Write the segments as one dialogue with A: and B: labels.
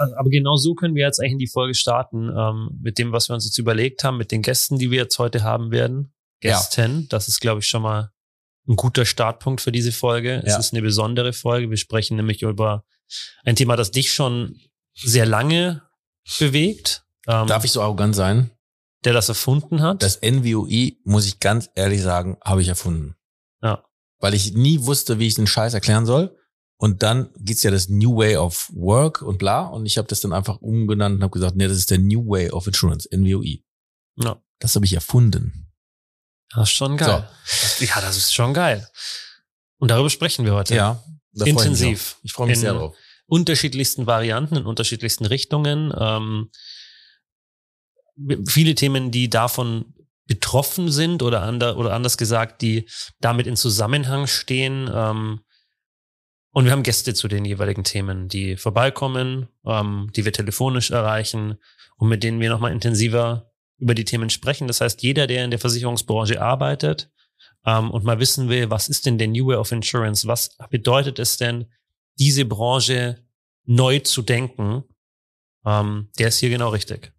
A: aber genau so können wir jetzt eigentlich in die Folge starten, ähm, mit dem, was wir uns jetzt überlegt haben, mit den Gästen, die wir jetzt heute haben werden. Gästen, ja. das ist, glaube ich, schon mal ein guter Startpunkt für diese Folge. Es ist eine besondere Folge. Wir sprechen nämlich über ein Thema, das dich schon sehr lange bewegt.
B: Ähm, Darf ich so arrogant sein?
A: Der das erfunden hat?
B: Das NVOI, muss ich ganz ehrlich sagen, habe ich erfunden.
A: Ja.
B: Weil ich nie wusste, wie ich den Scheiß erklären soll. Und dann gibt's ja das New Way of Work und bla. Und ich habe das dann einfach umgenannt und habe gesagt, nee, das ist der New Way of Insurance, NWOE.
A: Ja.
B: Das habe ich erfunden.
A: Das ist schon geil. So. Ja, das ist schon geil. Und darüber sprechen wir heute.
B: Ja.
A: Intensiv.
B: Ich, ich freue mich sehr drauf.
A: Unterschiedlichsten Varianten, in unterschiedlichsten Richtungen. Ähm, viele Themen, die davon betroffen sind oder, ander, oder anders gesagt, die damit in Zusammenhang stehen. Ähm, und wir haben Gäste zu den jeweiligen Themen, die vorbeikommen, ähm, die wir telefonisch erreichen und mit denen wir nochmal intensiver über die Themen sprechen. Das heißt, jeder, der in der Versicherungsbranche arbeitet ähm, und mal wissen will, was ist denn der New Way of Insurance, was bedeutet es denn, diese Branche neu zu denken, ähm, der ist hier genau richtig.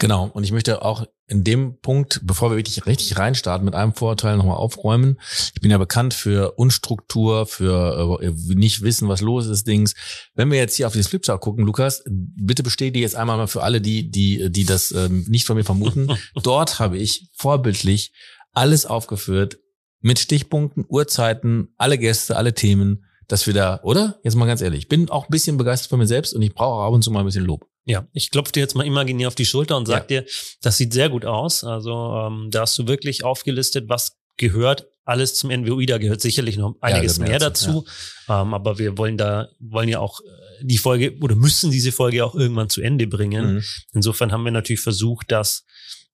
B: Genau. Und ich möchte auch in dem Punkt, bevor wir wirklich richtig reinstarten, mit einem Vorurteil nochmal aufräumen. Ich bin ja bekannt für Unstruktur, für äh, nicht wissen, was los ist, Dings. Wenn wir jetzt hier auf dieses Flipchart gucken, Lukas, bitte bestätige jetzt einmal mal für alle, die, die, die das ähm, nicht von mir vermuten. Dort habe ich vorbildlich alles aufgeführt mit Stichpunkten, Uhrzeiten, alle Gäste, alle Themen, dass wir da, oder? Jetzt mal ganz ehrlich, ich bin auch ein bisschen begeistert von mir selbst und ich brauche ab und zu mal ein bisschen Lob.
A: Ja, ich klopfe dir jetzt mal imaginär auf die Schulter und sag ja. dir, das sieht sehr gut aus. Also ähm, da hast du wirklich aufgelistet, was gehört alles zum NWOI. Da gehört sicherlich noch einiges ja, mehr dazu. Ja. Ähm, aber wir wollen da, wollen ja auch äh, die Folge oder müssen diese Folge auch irgendwann zu Ende bringen. Mhm. Insofern haben wir natürlich versucht, das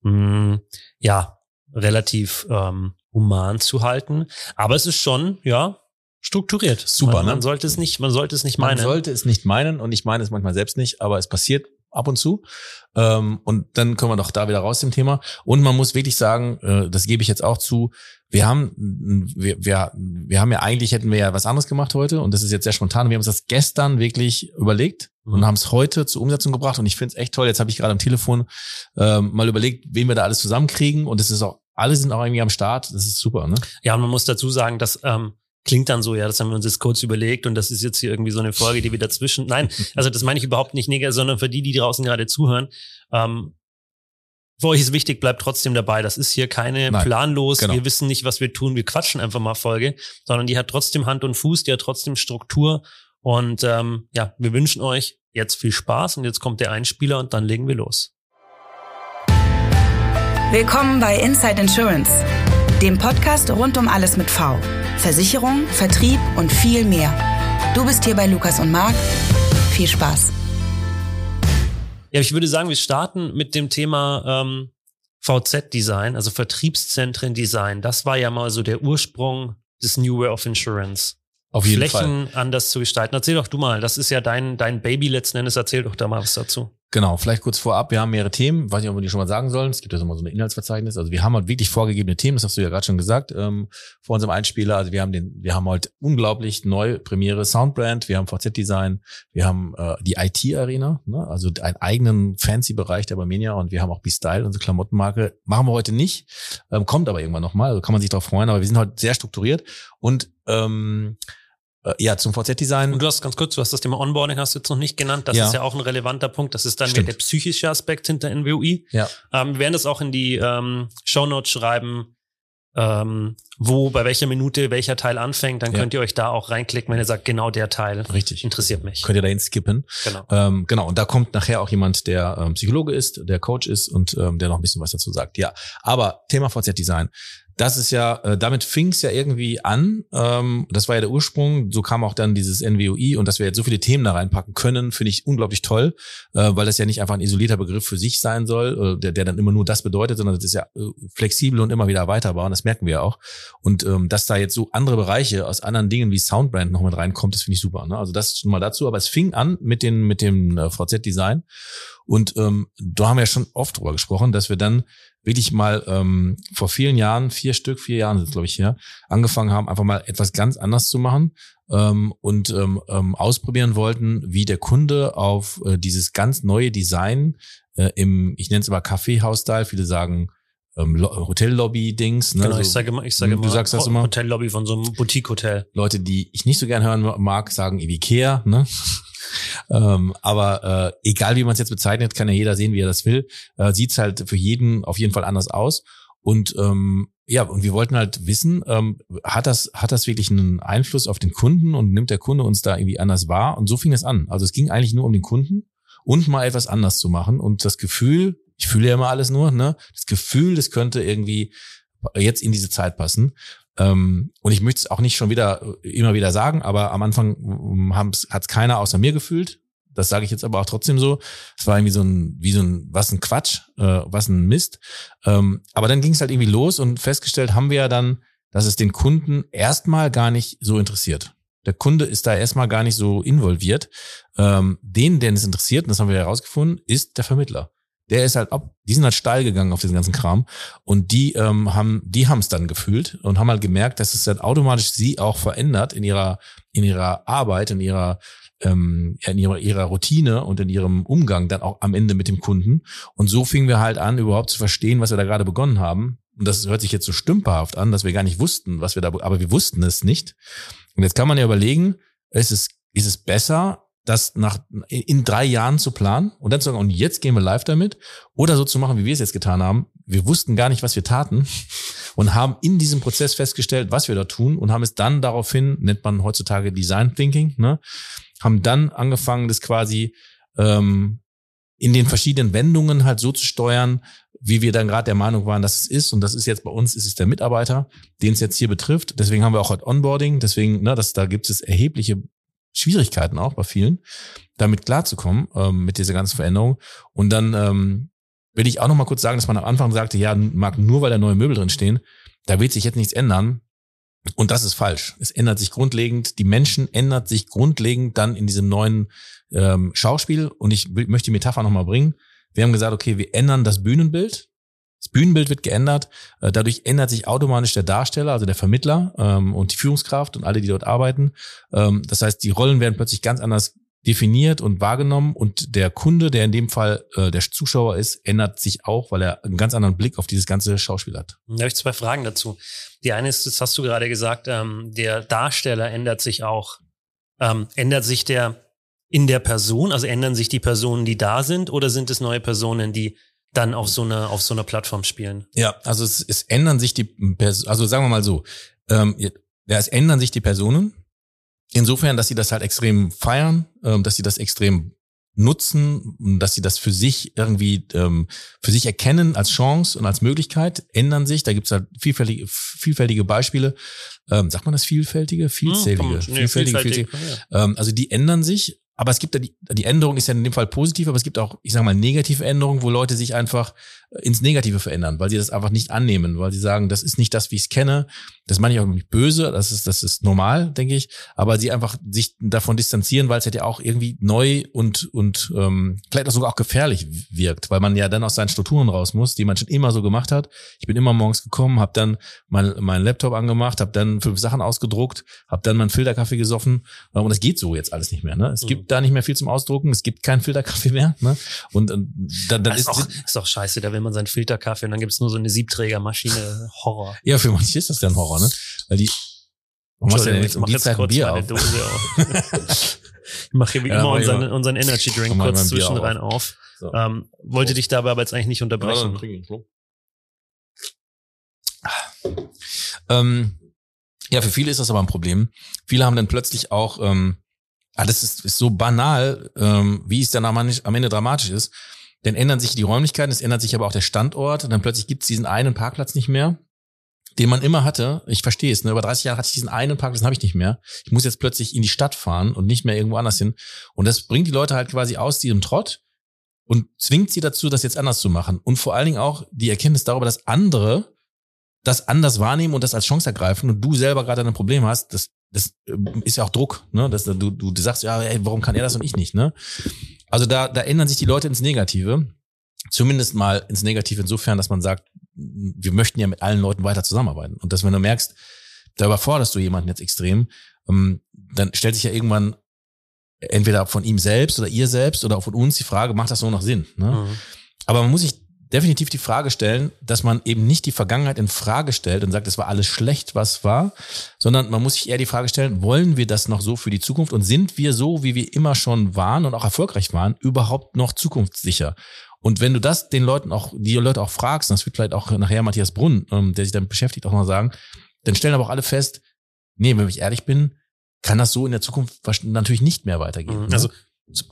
A: mh, mm, ja relativ ähm, human zu halten. Aber es ist schon, ja, strukturiert.
B: Super,
A: man,
B: ne?
A: Man sollte es nicht, man sollte es nicht meinen.
B: Man sollte es nicht meinen und ich meine es manchmal selbst nicht, aber es passiert ab und zu. Ähm, und dann kommen wir doch da wieder raus dem Thema. Und man muss wirklich sagen, äh, das gebe ich jetzt auch zu, wir haben, wir, wir, wir haben ja eigentlich, hätten wir ja was anderes gemacht heute und das ist jetzt sehr spontan. Wir haben uns das gestern wirklich überlegt mhm. und haben es heute zur Umsetzung gebracht und ich finde es echt toll. Jetzt habe ich gerade am Telefon ähm, mal überlegt, wen wir da alles zusammenkriegen und es ist auch, alle sind auch irgendwie am Start. Das ist super, ne?
A: Ja, und man muss dazu sagen, dass ähm, klingt dann so, ja, das haben wir uns jetzt kurz überlegt und das ist jetzt hier irgendwie so eine Folge, die wir dazwischen. Nein, also das meine ich überhaupt nicht negativ, sondern für die, die draußen gerade zuhören. Ähm, für euch ist wichtig, bleibt trotzdem dabei. Das ist hier keine Nein, planlos, genau. wir wissen nicht, was wir tun, wir quatschen einfach mal Folge, sondern die hat trotzdem Hand und Fuß, die hat trotzdem Struktur. Und ähm, ja, wir wünschen euch jetzt viel Spaß und jetzt kommt der Einspieler und dann legen wir los.
C: Willkommen bei Inside Insurance, dem Podcast rund um alles mit V. Versicherung, Vertrieb und viel mehr. Du bist hier bei Lukas und Marc. Viel Spaß.
A: Ja, ich würde sagen, wir starten mit dem Thema ähm, VZ-Design, also Vertriebszentren-Design. Das war ja mal so der Ursprung des New Way of Insurance.
B: Auf jeden
A: Flächen Fall. anders zu gestalten. Erzähl doch du mal, das ist ja dein, dein Baby letzten Endes. Erzähl doch da mal was dazu.
B: Genau, vielleicht kurz vorab, wir haben mehrere Themen, weiß nicht, ob wir die schon mal sagen sollen. Es gibt ja mal so ein Inhaltsverzeichnis. Also wir haben halt wirklich vorgegebene Themen, das hast du ja gerade schon gesagt, ähm, vor unserem Einspieler. Also wir haben den, wir haben halt unglaublich neu Premiere Soundbrand, wir haben VZ-Design, wir haben äh, die IT-Arena, ne? also einen eigenen Fancy-Bereich der Barmenia und wir haben auch B-Style, unsere Klamottenmarke. Machen wir heute nicht, ähm, kommt aber irgendwann nochmal, also kann man sich darauf freuen, aber wir sind heute sehr strukturiert und ähm, äh, ja, zum VZ-Design.
A: Und du hast ganz kurz, du hast das Thema Onboarding hast du jetzt noch nicht genannt. Das ja. ist ja auch ein relevanter Punkt. Das ist dann der psychische Aspekt hinter NWOI.
B: Ja.
A: Ähm, wir werden das auch in die ähm, Show Notes schreiben, ähm, wo, bei welcher Minute welcher Teil anfängt. Dann ja. könnt ihr euch da auch reinklicken, wenn ihr sagt, genau der Teil
B: Richtig.
A: interessiert mich.
B: Könnt ihr dahin skippen.
A: Genau.
B: Ähm, genau. Und da kommt nachher auch jemand, der ähm, Psychologe ist, der Coach ist und ähm, der noch ein bisschen was dazu sagt. Ja. Aber Thema VZ-Design das ist ja, äh, damit fing es ja irgendwie an. Ähm, das war ja der Ursprung. So kam auch dann dieses NWOI und dass wir jetzt so viele Themen da reinpacken können, finde ich unglaublich toll, äh, weil das ja nicht einfach ein isolierter Begriff für sich sein soll, äh, der, der dann immer nur das bedeutet, sondern das ist ja äh, flexibel und immer wieder erweiterbar und das merken wir ja auch. Und ähm, dass da jetzt so andere Bereiche aus anderen Dingen wie Soundbrand noch mit reinkommt, das finde ich super. Ne? Also das schon mal dazu. Aber es fing an mit den mit dem äh, VZ-Design und ähm, da haben wir ja schon oft drüber gesprochen, dass wir dann wirklich mal ähm, vor vielen Jahren, vier Stück, vier Jahren sind glaube ich her, angefangen haben, einfach mal etwas ganz anders zu machen ähm, und ähm, ähm, ausprobieren wollten, wie der Kunde auf äh, dieses ganz neue Design äh, im, ich nenne es aber Kaffeehaus-Style, viele sagen ähm, Hotellobby-Dings. Ne?
A: Genau,
B: so,
A: ich sage immer, ich sage
B: du
A: immer,
B: sagst das immer?
A: Hotellobby von so einem Boutique-Hotel.
B: Leute, die ich nicht so gern hören mag, sagen Ikea, ne? Ähm, aber äh, egal wie man es jetzt bezeichnet, kann ja jeder sehen, wie er das will. Äh, Sieht halt für jeden auf jeden Fall anders aus. Und ähm, ja, und wir wollten halt wissen, ähm, hat das hat das wirklich einen Einfluss auf den Kunden und nimmt der Kunde uns da irgendwie anders wahr? Und so fing es an. Also es ging eigentlich nur um den Kunden und mal etwas anders zu machen und das Gefühl, ich fühle ja immer alles nur, ne? Das Gefühl, das könnte irgendwie jetzt in diese Zeit passen. Ähm, und ich möchte es auch nicht schon wieder immer wieder sagen, aber am Anfang ähm, hat es keiner außer mir gefühlt. Das sage ich jetzt aber auch trotzdem so. Es war irgendwie so ein, wie so ein, was ein Quatsch, äh, was ein Mist. Ähm, aber dann ging es halt irgendwie los und festgestellt haben wir ja dann, dass es den Kunden erstmal gar nicht so interessiert. Der Kunde ist da erstmal gar nicht so involviert. Ähm, den, den es interessiert, und das haben wir herausgefunden, ist der Vermittler der ist halt ab, die sind halt steil gegangen auf diesen ganzen Kram und die ähm, haben, die haben es dann gefühlt und haben halt gemerkt, dass es dann automatisch sie auch verändert in ihrer in ihrer Arbeit, in ihrer ähm, in ihrer, ihrer Routine und in ihrem Umgang dann auch am Ende mit dem Kunden. Und so fingen wir halt an, überhaupt zu verstehen, was wir da gerade begonnen haben. Und das hört sich jetzt so stümperhaft an, dass wir gar nicht wussten, was wir da, aber wir wussten es nicht. Und jetzt kann man ja überlegen, ist es, ist es besser, das nach in drei Jahren zu planen und dann zu sagen, und jetzt gehen wir live damit oder so zu machen, wie wir es jetzt getan haben. Wir wussten gar nicht, was wir taten und haben in diesem Prozess festgestellt, was wir da tun und haben es dann daraufhin, nennt man heutzutage Design Thinking, ne, haben dann angefangen, das quasi ähm, in den verschiedenen Wendungen halt so zu steuern, wie wir dann gerade der Meinung waren, dass es ist. Und das ist jetzt bei uns, ist es der Mitarbeiter, den es jetzt hier betrifft. Deswegen haben wir auch heute Onboarding. Deswegen, ne, das, da gibt es erhebliche Schwierigkeiten auch bei vielen, damit klarzukommen, ähm, mit dieser ganzen Veränderung. Und dann ähm, will ich auch noch mal kurz sagen, dass man am Anfang sagte, ja, mag nur weil da neue Möbel drin stehen, da wird sich jetzt nichts ändern. Und das ist falsch. Es ändert sich grundlegend, die Menschen ändert sich grundlegend dann in diesem neuen ähm, Schauspiel. Und ich möchte die Metapher nochmal bringen. Wir haben gesagt, okay, wir ändern das Bühnenbild. Das Bühnenbild wird geändert. Äh, dadurch ändert sich automatisch der Darsteller, also der Vermittler ähm, und die Führungskraft und alle, die dort arbeiten. Ähm, das heißt, die Rollen werden plötzlich ganz anders definiert und wahrgenommen und der Kunde, der in dem Fall äh, der Zuschauer ist, ändert sich auch, weil er einen ganz anderen Blick auf dieses ganze Schauspiel hat.
A: Da habe ich zwei Fragen dazu. Die eine ist, das hast du gerade gesagt, ähm, der Darsteller ändert sich auch. Ähm, ändert sich der in der Person, also ändern sich die Personen, die da sind, oder sind es neue Personen, die dann auf so einer auf so einer Plattform spielen.
B: Ja, also es, es ändern sich die Personen, also sagen wir mal so, ähm, ja, es ändern sich die Personen. Insofern, dass sie das halt extrem feiern, ähm, dass sie das extrem nutzen, dass sie das für sich irgendwie ähm, für sich erkennen als Chance und als Möglichkeit, ändern sich. Da gibt's halt vielfältige, vielfältige Beispiele. Ähm, sagt man das vielfältige? Vielzählige. Hm, nee, vielfältige, vielfältige. Ja. Ähm, also die ändern sich aber es gibt ja die, die Änderung ist ja in dem Fall positiv, aber es gibt auch, ich sage mal, negative Änderungen, wo Leute sich einfach äh, ins Negative verändern, weil sie das einfach nicht annehmen, weil sie sagen, das ist nicht das, wie ich es kenne. Das meine ich auch nicht böse, das ist, das ist normal, denke ich. Aber sie einfach sich davon distanzieren, weil es halt ja auch irgendwie neu und, und ähm, vielleicht auch sogar auch gefährlich wirkt, weil man ja dann aus seinen Strukturen raus muss, die man schon immer so gemacht hat. Ich bin immer morgens gekommen, habe dann mein, mein Laptop angemacht, habe dann fünf Sachen ausgedruckt, habe dann meinen Filterkaffee gesoffen und das geht so jetzt alles nicht mehr. Ne? Es mhm. Gibt da nicht mehr viel zum Ausdrucken, es gibt keinen Filterkaffee mehr. Ne? Und, und dann, dann
A: ist, ist, auch, ist auch scheiße, da will man seinen Filterkaffee und dann gibt's nur so eine Siebträgermaschine. Horror.
B: Ja, für manche ist das ja ein Horror, ne? Weil die
A: Warum machst du denn jetzt um die Zeit ein Bier auf? Dose auf. ich mache hier wie ja, immer unseren, mal, unseren Energy Drink kurz zwischen rein auf. So. Ähm, wollte dich dabei aber jetzt eigentlich nicht unterbrechen. Ja,
B: ähm, ja, für viele ist das aber ein Problem. Viele haben dann plötzlich auch ähm, Ah, das ist, ist so banal, ähm, wie es dann am, am Ende dramatisch ist. Dann ändern sich die Räumlichkeiten, es ändert sich aber auch der Standort. Und dann plötzlich gibt es diesen einen Parkplatz nicht mehr, den man immer hatte. Ich verstehe es, ne? über 30 Jahre hatte ich diesen einen Parkplatz, den habe ich nicht mehr. Ich muss jetzt plötzlich in die Stadt fahren und nicht mehr irgendwo anders hin. Und das bringt die Leute halt quasi aus diesem Trott und zwingt sie dazu, das jetzt anders zu machen. Und vor allen Dingen auch die Erkenntnis darüber, dass andere das anders wahrnehmen und das als Chance ergreifen und du selber gerade ein Problem hast, das, das ähm, ist ja auch Druck, ne? Dass du, du, sagst, ja, ey, warum kann er das und ich nicht, ne? Also da, da ändern sich die Leute ins Negative. Zumindest mal ins Negative insofern, dass man sagt, wir möchten ja mit allen Leuten weiter zusammenarbeiten. Und dass wenn du merkst, da überforderst du jemanden jetzt extrem, ähm, dann stellt sich ja irgendwann entweder von ihm selbst oder ihr selbst oder auch von uns die Frage, macht das so noch Sinn? Ne? Mhm. Aber man muss sich definitiv die Frage stellen, dass man eben nicht die Vergangenheit in Frage stellt und sagt, es war alles schlecht, was war, sondern man muss sich eher die Frage stellen, wollen wir das noch so für die Zukunft und sind wir so, wie wir immer schon waren und auch erfolgreich waren, überhaupt noch zukunftssicher? Und wenn du das den Leuten auch, die Leute auch fragst, das wird vielleicht auch nachher Matthias Brunn, ähm, der sich damit beschäftigt, auch mal sagen, dann stellen aber auch alle fest, nee, wenn ich ehrlich bin, kann das so in der Zukunft natürlich nicht mehr weitergehen.
A: Mhm. Ne? Also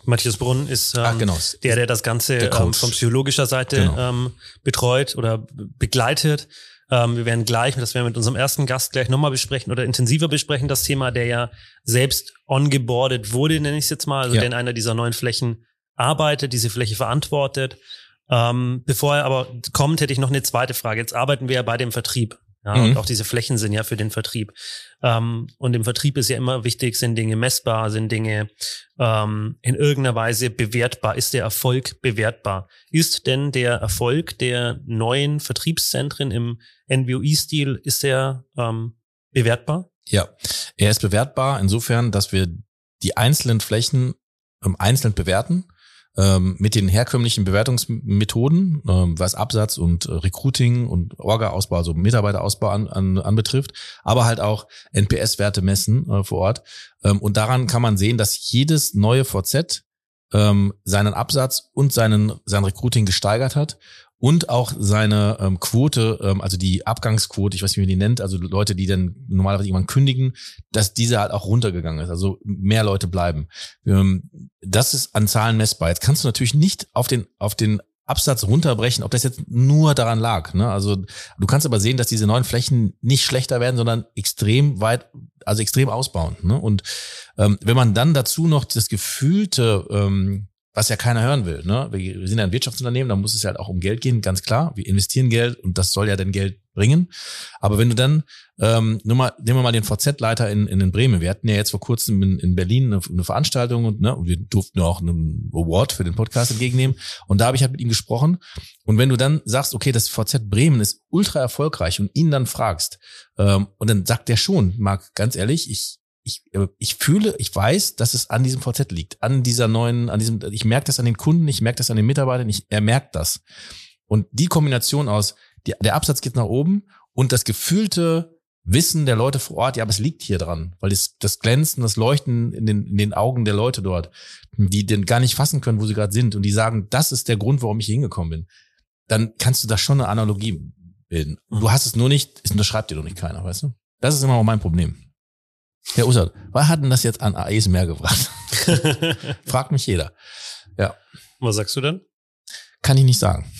A: Matthias Brunn ist ähm, Ach, genau. der, der das Ganze der ähm, von psychologischer Seite genau. ähm, betreut oder begleitet. Ähm, wir werden gleich, das werden wir mit unserem ersten Gast gleich nochmal besprechen oder intensiver besprechen, das Thema, der ja selbst ongeboardet wurde, nenne ich es jetzt mal, also ja. der in einer dieser neuen Flächen arbeitet, diese Fläche verantwortet. Ähm, bevor er aber kommt, hätte ich noch eine zweite Frage. Jetzt arbeiten wir ja bei dem Vertrieb. Ja, mhm. und auch diese Flächen sind ja für den Vertrieb. Ähm, und im Vertrieb ist ja immer wichtig, sind Dinge messbar, sind Dinge ähm, in irgendeiner Weise bewertbar. Ist der Erfolg bewertbar? Ist denn der Erfolg der neuen Vertriebszentren im NWI-Stil, ist der ähm, bewertbar?
B: Ja, er ist bewertbar insofern, dass wir die einzelnen Flächen ähm, einzeln bewerten ähm, mit den herkömmlichen Bewertungsmethoden, ähm, was Absatz und äh, Recruiting und Orga-Ausbau, also Mitarbeiterausbau an, an, anbetrifft, aber halt auch NPS-Werte messen äh, vor Ort. Ähm, und daran kann man sehen, dass jedes neue VZ ähm, seinen Absatz und seinen, sein Recruiting gesteigert hat und auch seine ähm, Quote, ähm, also die Abgangsquote, ich weiß nicht, wie man die nennt, also Leute, die dann normalerweise irgendwann kündigen, dass diese halt auch runtergegangen ist, also mehr Leute bleiben. Ähm, das ist an Zahlen messbar. Jetzt kannst du natürlich nicht auf den, auf den Absatz runterbrechen, ob das jetzt nur daran lag. Ne? Also du kannst aber sehen, dass diese neuen Flächen nicht schlechter werden, sondern extrem weit, also extrem ausbauen. Ne? Und ähm, wenn man dann dazu noch das gefühlte ähm, was ja keiner hören will. Ne? Wir sind ja ein Wirtschaftsunternehmen, da muss es ja halt auch um Geld gehen, ganz klar. Wir investieren Geld und das soll ja dann Geld bringen. Aber wenn du dann, ähm, nur mal, nehmen wir mal den VZ-Leiter in, in, in Bremen. Wir hatten ja jetzt vor kurzem in, in Berlin eine, eine Veranstaltung und, ne, und wir durften auch einen Award für den Podcast entgegennehmen. Und da habe ich halt mit ihm gesprochen. Und wenn du dann sagst, okay, das VZ Bremen ist ultra erfolgreich und ihn dann fragst, ähm, und dann sagt der schon, Marc, ganz ehrlich, ich ich, äh, ich fühle, ich weiß, dass es an diesem VZ liegt, an dieser neuen, an diesem, ich merke das an den Kunden, ich merke das an den Mitarbeitern, ich, er merkt das. Und die Kombination aus, die, der Absatz geht nach oben und das gefühlte Wissen der Leute vor Ort, ja, aber es liegt hier dran, weil das, das Glänzen, das Leuchten in den, in den Augen der Leute dort, die den gar nicht fassen können, wo sie gerade sind und die sagen, das ist der Grund, warum ich hier hingekommen bin, dann kannst du da schon eine Analogie bilden. Du hast es nur nicht, es unterschreibt dir doch nicht keiner, weißt du? Das ist immer auch mein Problem. Herr Ussert, was hat denn das jetzt an AEs mehr gebracht? Fragt mich jeder. Ja.
A: Was sagst du denn?
B: Kann ich nicht sagen.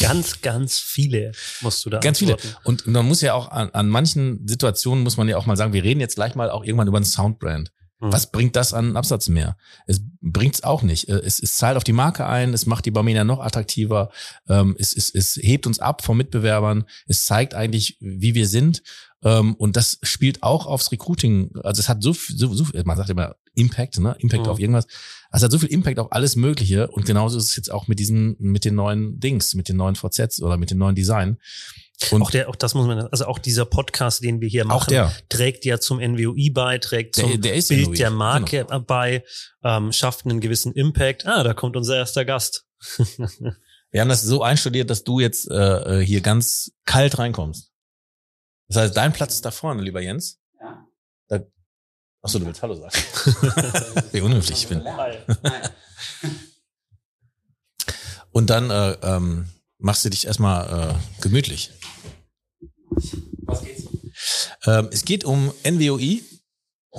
A: Ganz, ganz viele musst du da
B: Ganz antworten. viele. Und man muss ja auch an, an manchen Situationen muss man ja auch mal sagen, wir reden jetzt gleich mal auch irgendwann über ein Soundbrand. Mhm. Was bringt das an Absatz mehr? Es bringt es auch nicht. Äh, es, es zahlt auf die Marke ein, es macht die Barmenia noch attraktiver, ähm, es, es, es hebt uns ab von Mitbewerbern, es zeigt eigentlich, wie wir sind. Ähm, und das spielt auch aufs Recruiting. Also es hat so, so, so man sagt immer Impact, ne? Impact mhm. auf irgendwas. Es hat so viel Impact auf alles Mögliche. Und genauso ist es jetzt auch mit diesen, mit den neuen Dings, mit den neuen VZs oder mit den neuen Design.
A: Und auch der, auch das muss man, also auch dieser Podcast, den wir hier machen, der. trägt ja zum NWOI bei, trägt zum der, der Bild NWI. der Marke genau. bei, ähm, schafft einen gewissen Impact. Ah, da kommt unser erster Gast.
B: wir haben das so einstudiert, dass du jetzt äh, äh, hier ganz kalt reinkommst. Das heißt, dein Platz ist da vorne, lieber Jens. Ja. Da, achso, du willst Hallo sagen. Wie unhöflich ich bin. Und dann äh, ähm, machst du dich erstmal äh, gemütlich. Was geht's? Ähm, es geht um NWOI,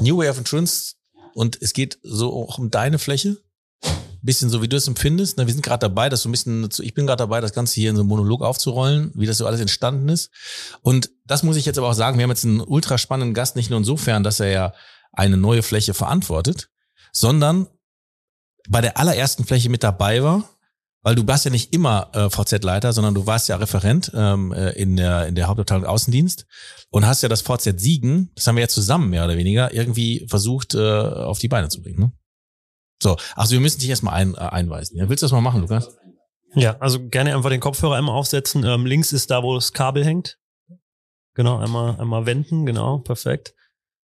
B: New Way of Insurance, und es geht so auch um deine Fläche. Bisschen so, wie du es empfindest. Wir sind gerade dabei, das so ein bisschen, ich bin gerade dabei, das Ganze hier in so einem Monolog aufzurollen, wie das so alles entstanden ist. Und das muss ich jetzt aber auch sagen, wir haben jetzt einen ultra spannenden Gast, nicht nur insofern, dass er ja eine neue Fläche verantwortet, sondern bei der allerersten Fläche mit dabei war weil du warst ja nicht immer äh, VZ-Leiter, sondern du warst ja Referent ähm, äh, in der in der Hauptabteilung Außendienst und hast ja das VZ Siegen, das haben wir ja zusammen mehr oder weniger irgendwie versucht äh, auf die Beine zu bringen. Ne? So, also wir müssen dich erstmal ein, äh, einweisen. Ja, willst du das mal machen, Lukas?
A: Ja, also gerne einfach den Kopfhörer einmal aufsetzen. Ähm, links ist da, wo das Kabel hängt. Genau, einmal einmal wenden, genau, perfekt.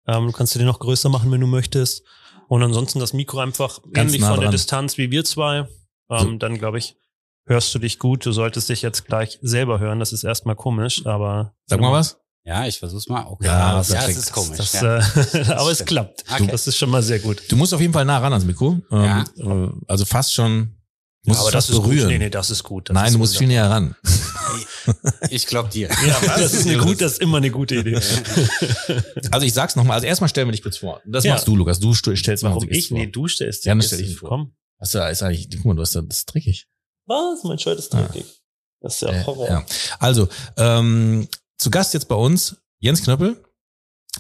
A: Ähm, du kannst du den noch größer machen, wenn du möchtest. Und ansonsten das Mikro einfach
B: Ganz
A: ähnlich
B: nah
A: von der. Distanz wie wir zwei. Ähm, Dann glaube ich, hörst du dich gut. Du solltest dich jetzt gleich selber hören. Das ist erstmal komisch, aber
B: Sag mal was.
D: Ja, ich versuch's mal. Okay.
B: Ja,
D: ja,
B: perfekt.
D: es ist komisch.
A: Das,
D: ja.
A: äh, aber es klappt.
D: Okay.
A: Das ist schon mal sehr gut.
B: Du musst auf jeden Fall nah ran ans Mikro. Ähm,
D: Ja.
B: äh, also fast schon. Musst
A: aber das
B: fast
A: ist
B: berühren.
A: gut. Nee, nee, das ist gut. Das
B: Nein,
A: ist
B: du musst viel näher ran.
D: Ich glaub dir.
A: Ja, das ist eine gut, das ist immer eine gute Idee.
B: Also ich sag's nochmal. Also erstmal stellen wir dich kurz vor. Das
A: Ja.
B: machst du, Lukas. Du st- stellst mal
A: Warum ich?
B: vor.
A: Nee, du stellst
B: Ja, dann
A: jetzt
B: stell ich ihn vor.
A: Komm.
B: Hast du, ist eigentlich, guck mal, du hast da, das ist dreckig.
A: Was? Mein Shirt ist dreckig. Das ist ja
B: Äh,
A: Horror.
B: ja. Also, ähm, zu Gast jetzt bei uns Jens Knöppel,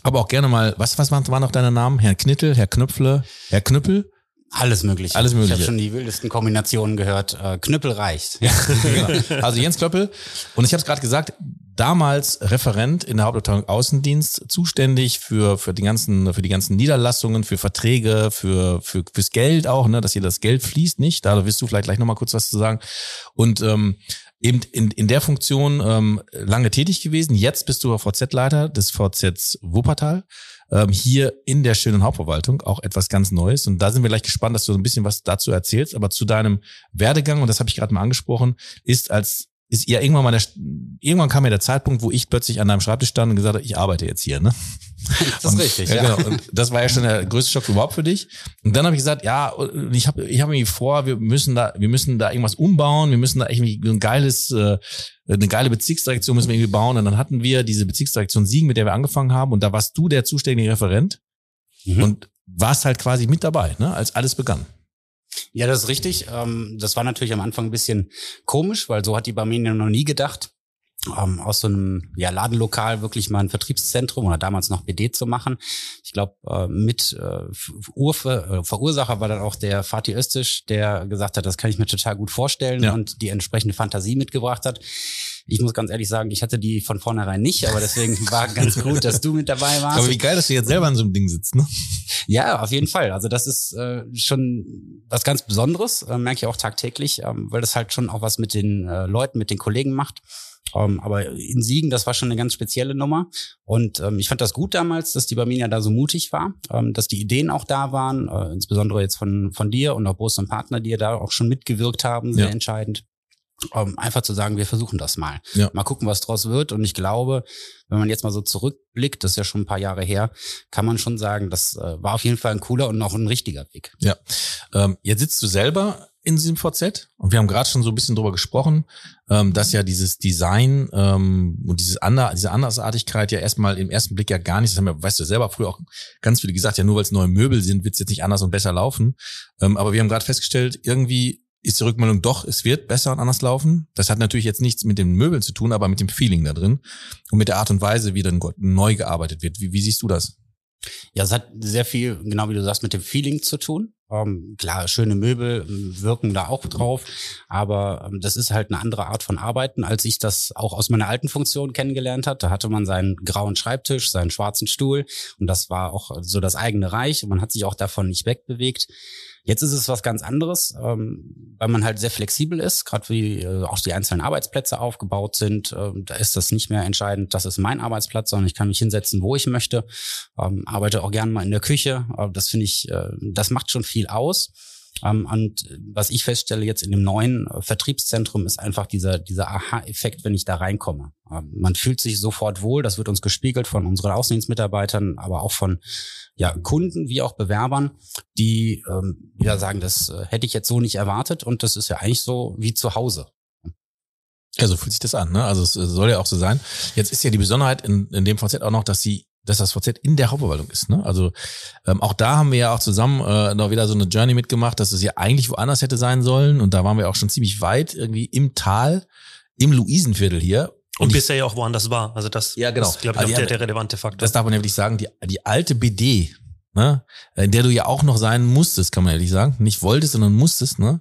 B: aber auch gerne mal, was, was waren, noch deine Namen? Herr Knittel, Herr Knöpfle, Herr Knüppel?
D: Alles mögliche.
B: Alles
D: Ich
B: Mögliche.
D: habe schon die wildesten Kombinationen gehört. Äh, Knüppel reicht. Ja.
B: genau. Also Jens Klöppel. Und ich habe es gerade gesagt, damals Referent in der Hauptabteilung Außendienst, zuständig für, für, die ganzen, für die ganzen Niederlassungen, für Verträge, für, für, fürs Geld auch, ne, dass hier das Geld fließt, nicht? Da wirst du vielleicht gleich nochmal kurz was zu sagen. Und ähm, eben in, in der Funktion ähm, lange tätig gewesen. Jetzt bist du VZ-Leiter des VZ Wuppertal. Ähm, hier in der schönen Hauptverwaltung auch etwas ganz Neues. Und da sind wir gleich gespannt, dass du so ein bisschen was dazu erzählst. Aber zu deinem Werdegang, und das habe ich gerade mal angesprochen, ist als ist ja irgendwann mal der, irgendwann kam ja der Zeitpunkt, wo ich plötzlich an deinem Schreibtisch stand und gesagt habe, ich arbeite jetzt hier, ne?
D: Das ist
B: Und-
D: richtig.
B: Ja,
D: Ja,
B: Genau. Und das war ja schon der größte Schock überhaupt für dich. Und dann habe ich gesagt, ja, ich habe ich hab irgendwie vor, wir müssen da, wir müssen da irgendwas umbauen, wir müssen da irgendwie ein geiles, äh, eine geile Bezirksdirektion müssen wir irgendwie bauen. Und dann hatten wir diese Bezirksdirektion Siegen, mit der wir angefangen haben. Und da warst du der zuständige Referent
D: Mhm.
B: und warst halt quasi mit dabei, ne, als alles begann.
D: Ja, das ist richtig. Ähm, das war natürlich am Anfang ein bisschen komisch, weil so hat die Barmenia noch nie gedacht. Ähm, aus so einem ja, Ladenlokal wirklich mal ein Vertriebszentrum oder damals noch BD zu machen. Ich glaube, äh, mit äh, Urfe, äh, Verursacher war dann auch der Fatih Östisch, der gesagt hat, das kann ich mir total gut vorstellen
B: Ja.
D: und die entsprechende Fantasie mitgebracht hat. Ich muss ganz ehrlich sagen, ich hatte die von vornherein nicht, aber deswegen war ganz gut, dass du mit dabei warst.
B: Aber wie geil, dass du jetzt selber an so einem Ding sitzt, ne?
D: Ja, auf jeden Fall. Also das ist äh, schon was ganz Besonderes, äh, merke ich auch tagtäglich, ähm, weil das halt schon auch was mit den äh, Leuten, mit den Kollegen macht. Ähm, aber in Siegen, das war schon eine ganz spezielle Nummer. Und ähm, ich fand das gut damals, dass die Barminia da so mutig war, ähm, dass die Ideen auch da waren, äh, insbesondere jetzt von, von dir und auch Brust und Partner, die ja da auch schon mitgewirkt haben, sehr
B: Ja.
D: entscheidend. Ähm, einfach zu sagen, wir versuchen das mal.
B: Ja.
D: Mal gucken, was draus wird. Und ich glaube, wenn man jetzt mal so zurückblickt, das ist ja schon ein paar Jahre her, kann man schon sagen, das äh, war auf jeden Fall ein cooler und auch ein richtiger Weg.
B: Ja. Ähm, jetzt sitzt du selber in diesem VZ und wir haben gerade schon so ein bisschen drüber gesprochen, ähm, dass ja dieses Design ähm, und dieses Ander, diese Andersartigkeit ja erstmal im ersten Blick ja gar nicht, das haben ja, weißt du selber früher auch ganz viele gesagt, ja nur weil es neue Möbel sind, wird es jetzt nicht anders und besser laufen. Ähm, aber wir haben gerade festgestellt, irgendwie ist die Rückmeldung doch, es wird besser und anders laufen. Das hat natürlich jetzt nichts mit den Möbeln zu tun, aber mit dem Feeling da drin und mit der Art und Weise, wie dann neu gearbeitet wird. Wie, wie siehst du das?
D: Ja, es hat sehr viel, genau wie du sagst, mit dem Feeling zu tun. Ähm, klar, schöne Möbel wirken da auch drauf, aber ähm, das ist halt eine andere Art von Arbeiten, als ich das auch aus meiner alten Funktion kennengelernt hat. Da hatte man seinen grauen Schreibtisch, seinen schwarzen Stuhl und das war auch so das eigene Reich und man hat sich auch davon nicht wegbewegt. Jetzt ist es was ganz anderes, ähm, weil man halt sehr flexibel ist, gerade wie äh, auch die einzelnen Arbeitsplätze aufgebaut sind. Ähm, da ist das nicht mehr entscheidend, das ist mein Arbeitsplatz, sondern ich kann mich hinsetzen, wo ich möchte. Ähm, arbeite auch gerne mal in der Küche. Äh, das finde ich, äh, das macht schon viel aus. Ähm, und was ich feststelle jetzt in dem neuen äh, Vertriebszentrum ist einfach dieser, dieser Aha-Effekt, wenn ich da reinkomme. Ähm, man fühlt sich sofort wohl, das wird uns gespiegelt von unseren Außendienstmitarbeitern, aber auch von ja, Kunden wie auch Bewerbern, die ähm, wieder sagen, das äh, hätte ich jetzt so nicht erwartet und das ist ja eigentlich so wie zu Hause.
B: Ja, so fühlt sich das an, ne? Also es soll ja auch so sein. Jetzt ist ja die Besonderheit in, in dem VZ auch noch, dass sie, dass das VZ in der Hauptverwaltung ist, ne? Also ähm, auch da haben wir ja auch zusammen äh, noch wieder so eine Journey mitgemacht, dass es ja eigentlich woanders hätte sein sollen. Und da waren wir auch schon ziemlich weit, irgendwie im Tal, im Luisenviertel hier.
A: Und
B: ich-
A: bisher ja auch woanders war. Also das
B: Ja, genau.
A: ist, glaube ich,
B: Also
A: der, der relevante Faktor.
B: das darf man ja wirklich sagen, die, die alte BD, ne, in der du ja auch noch sein musstest, kann man ehrlich sagen. Nicht wolltest, sondern musstest, ne?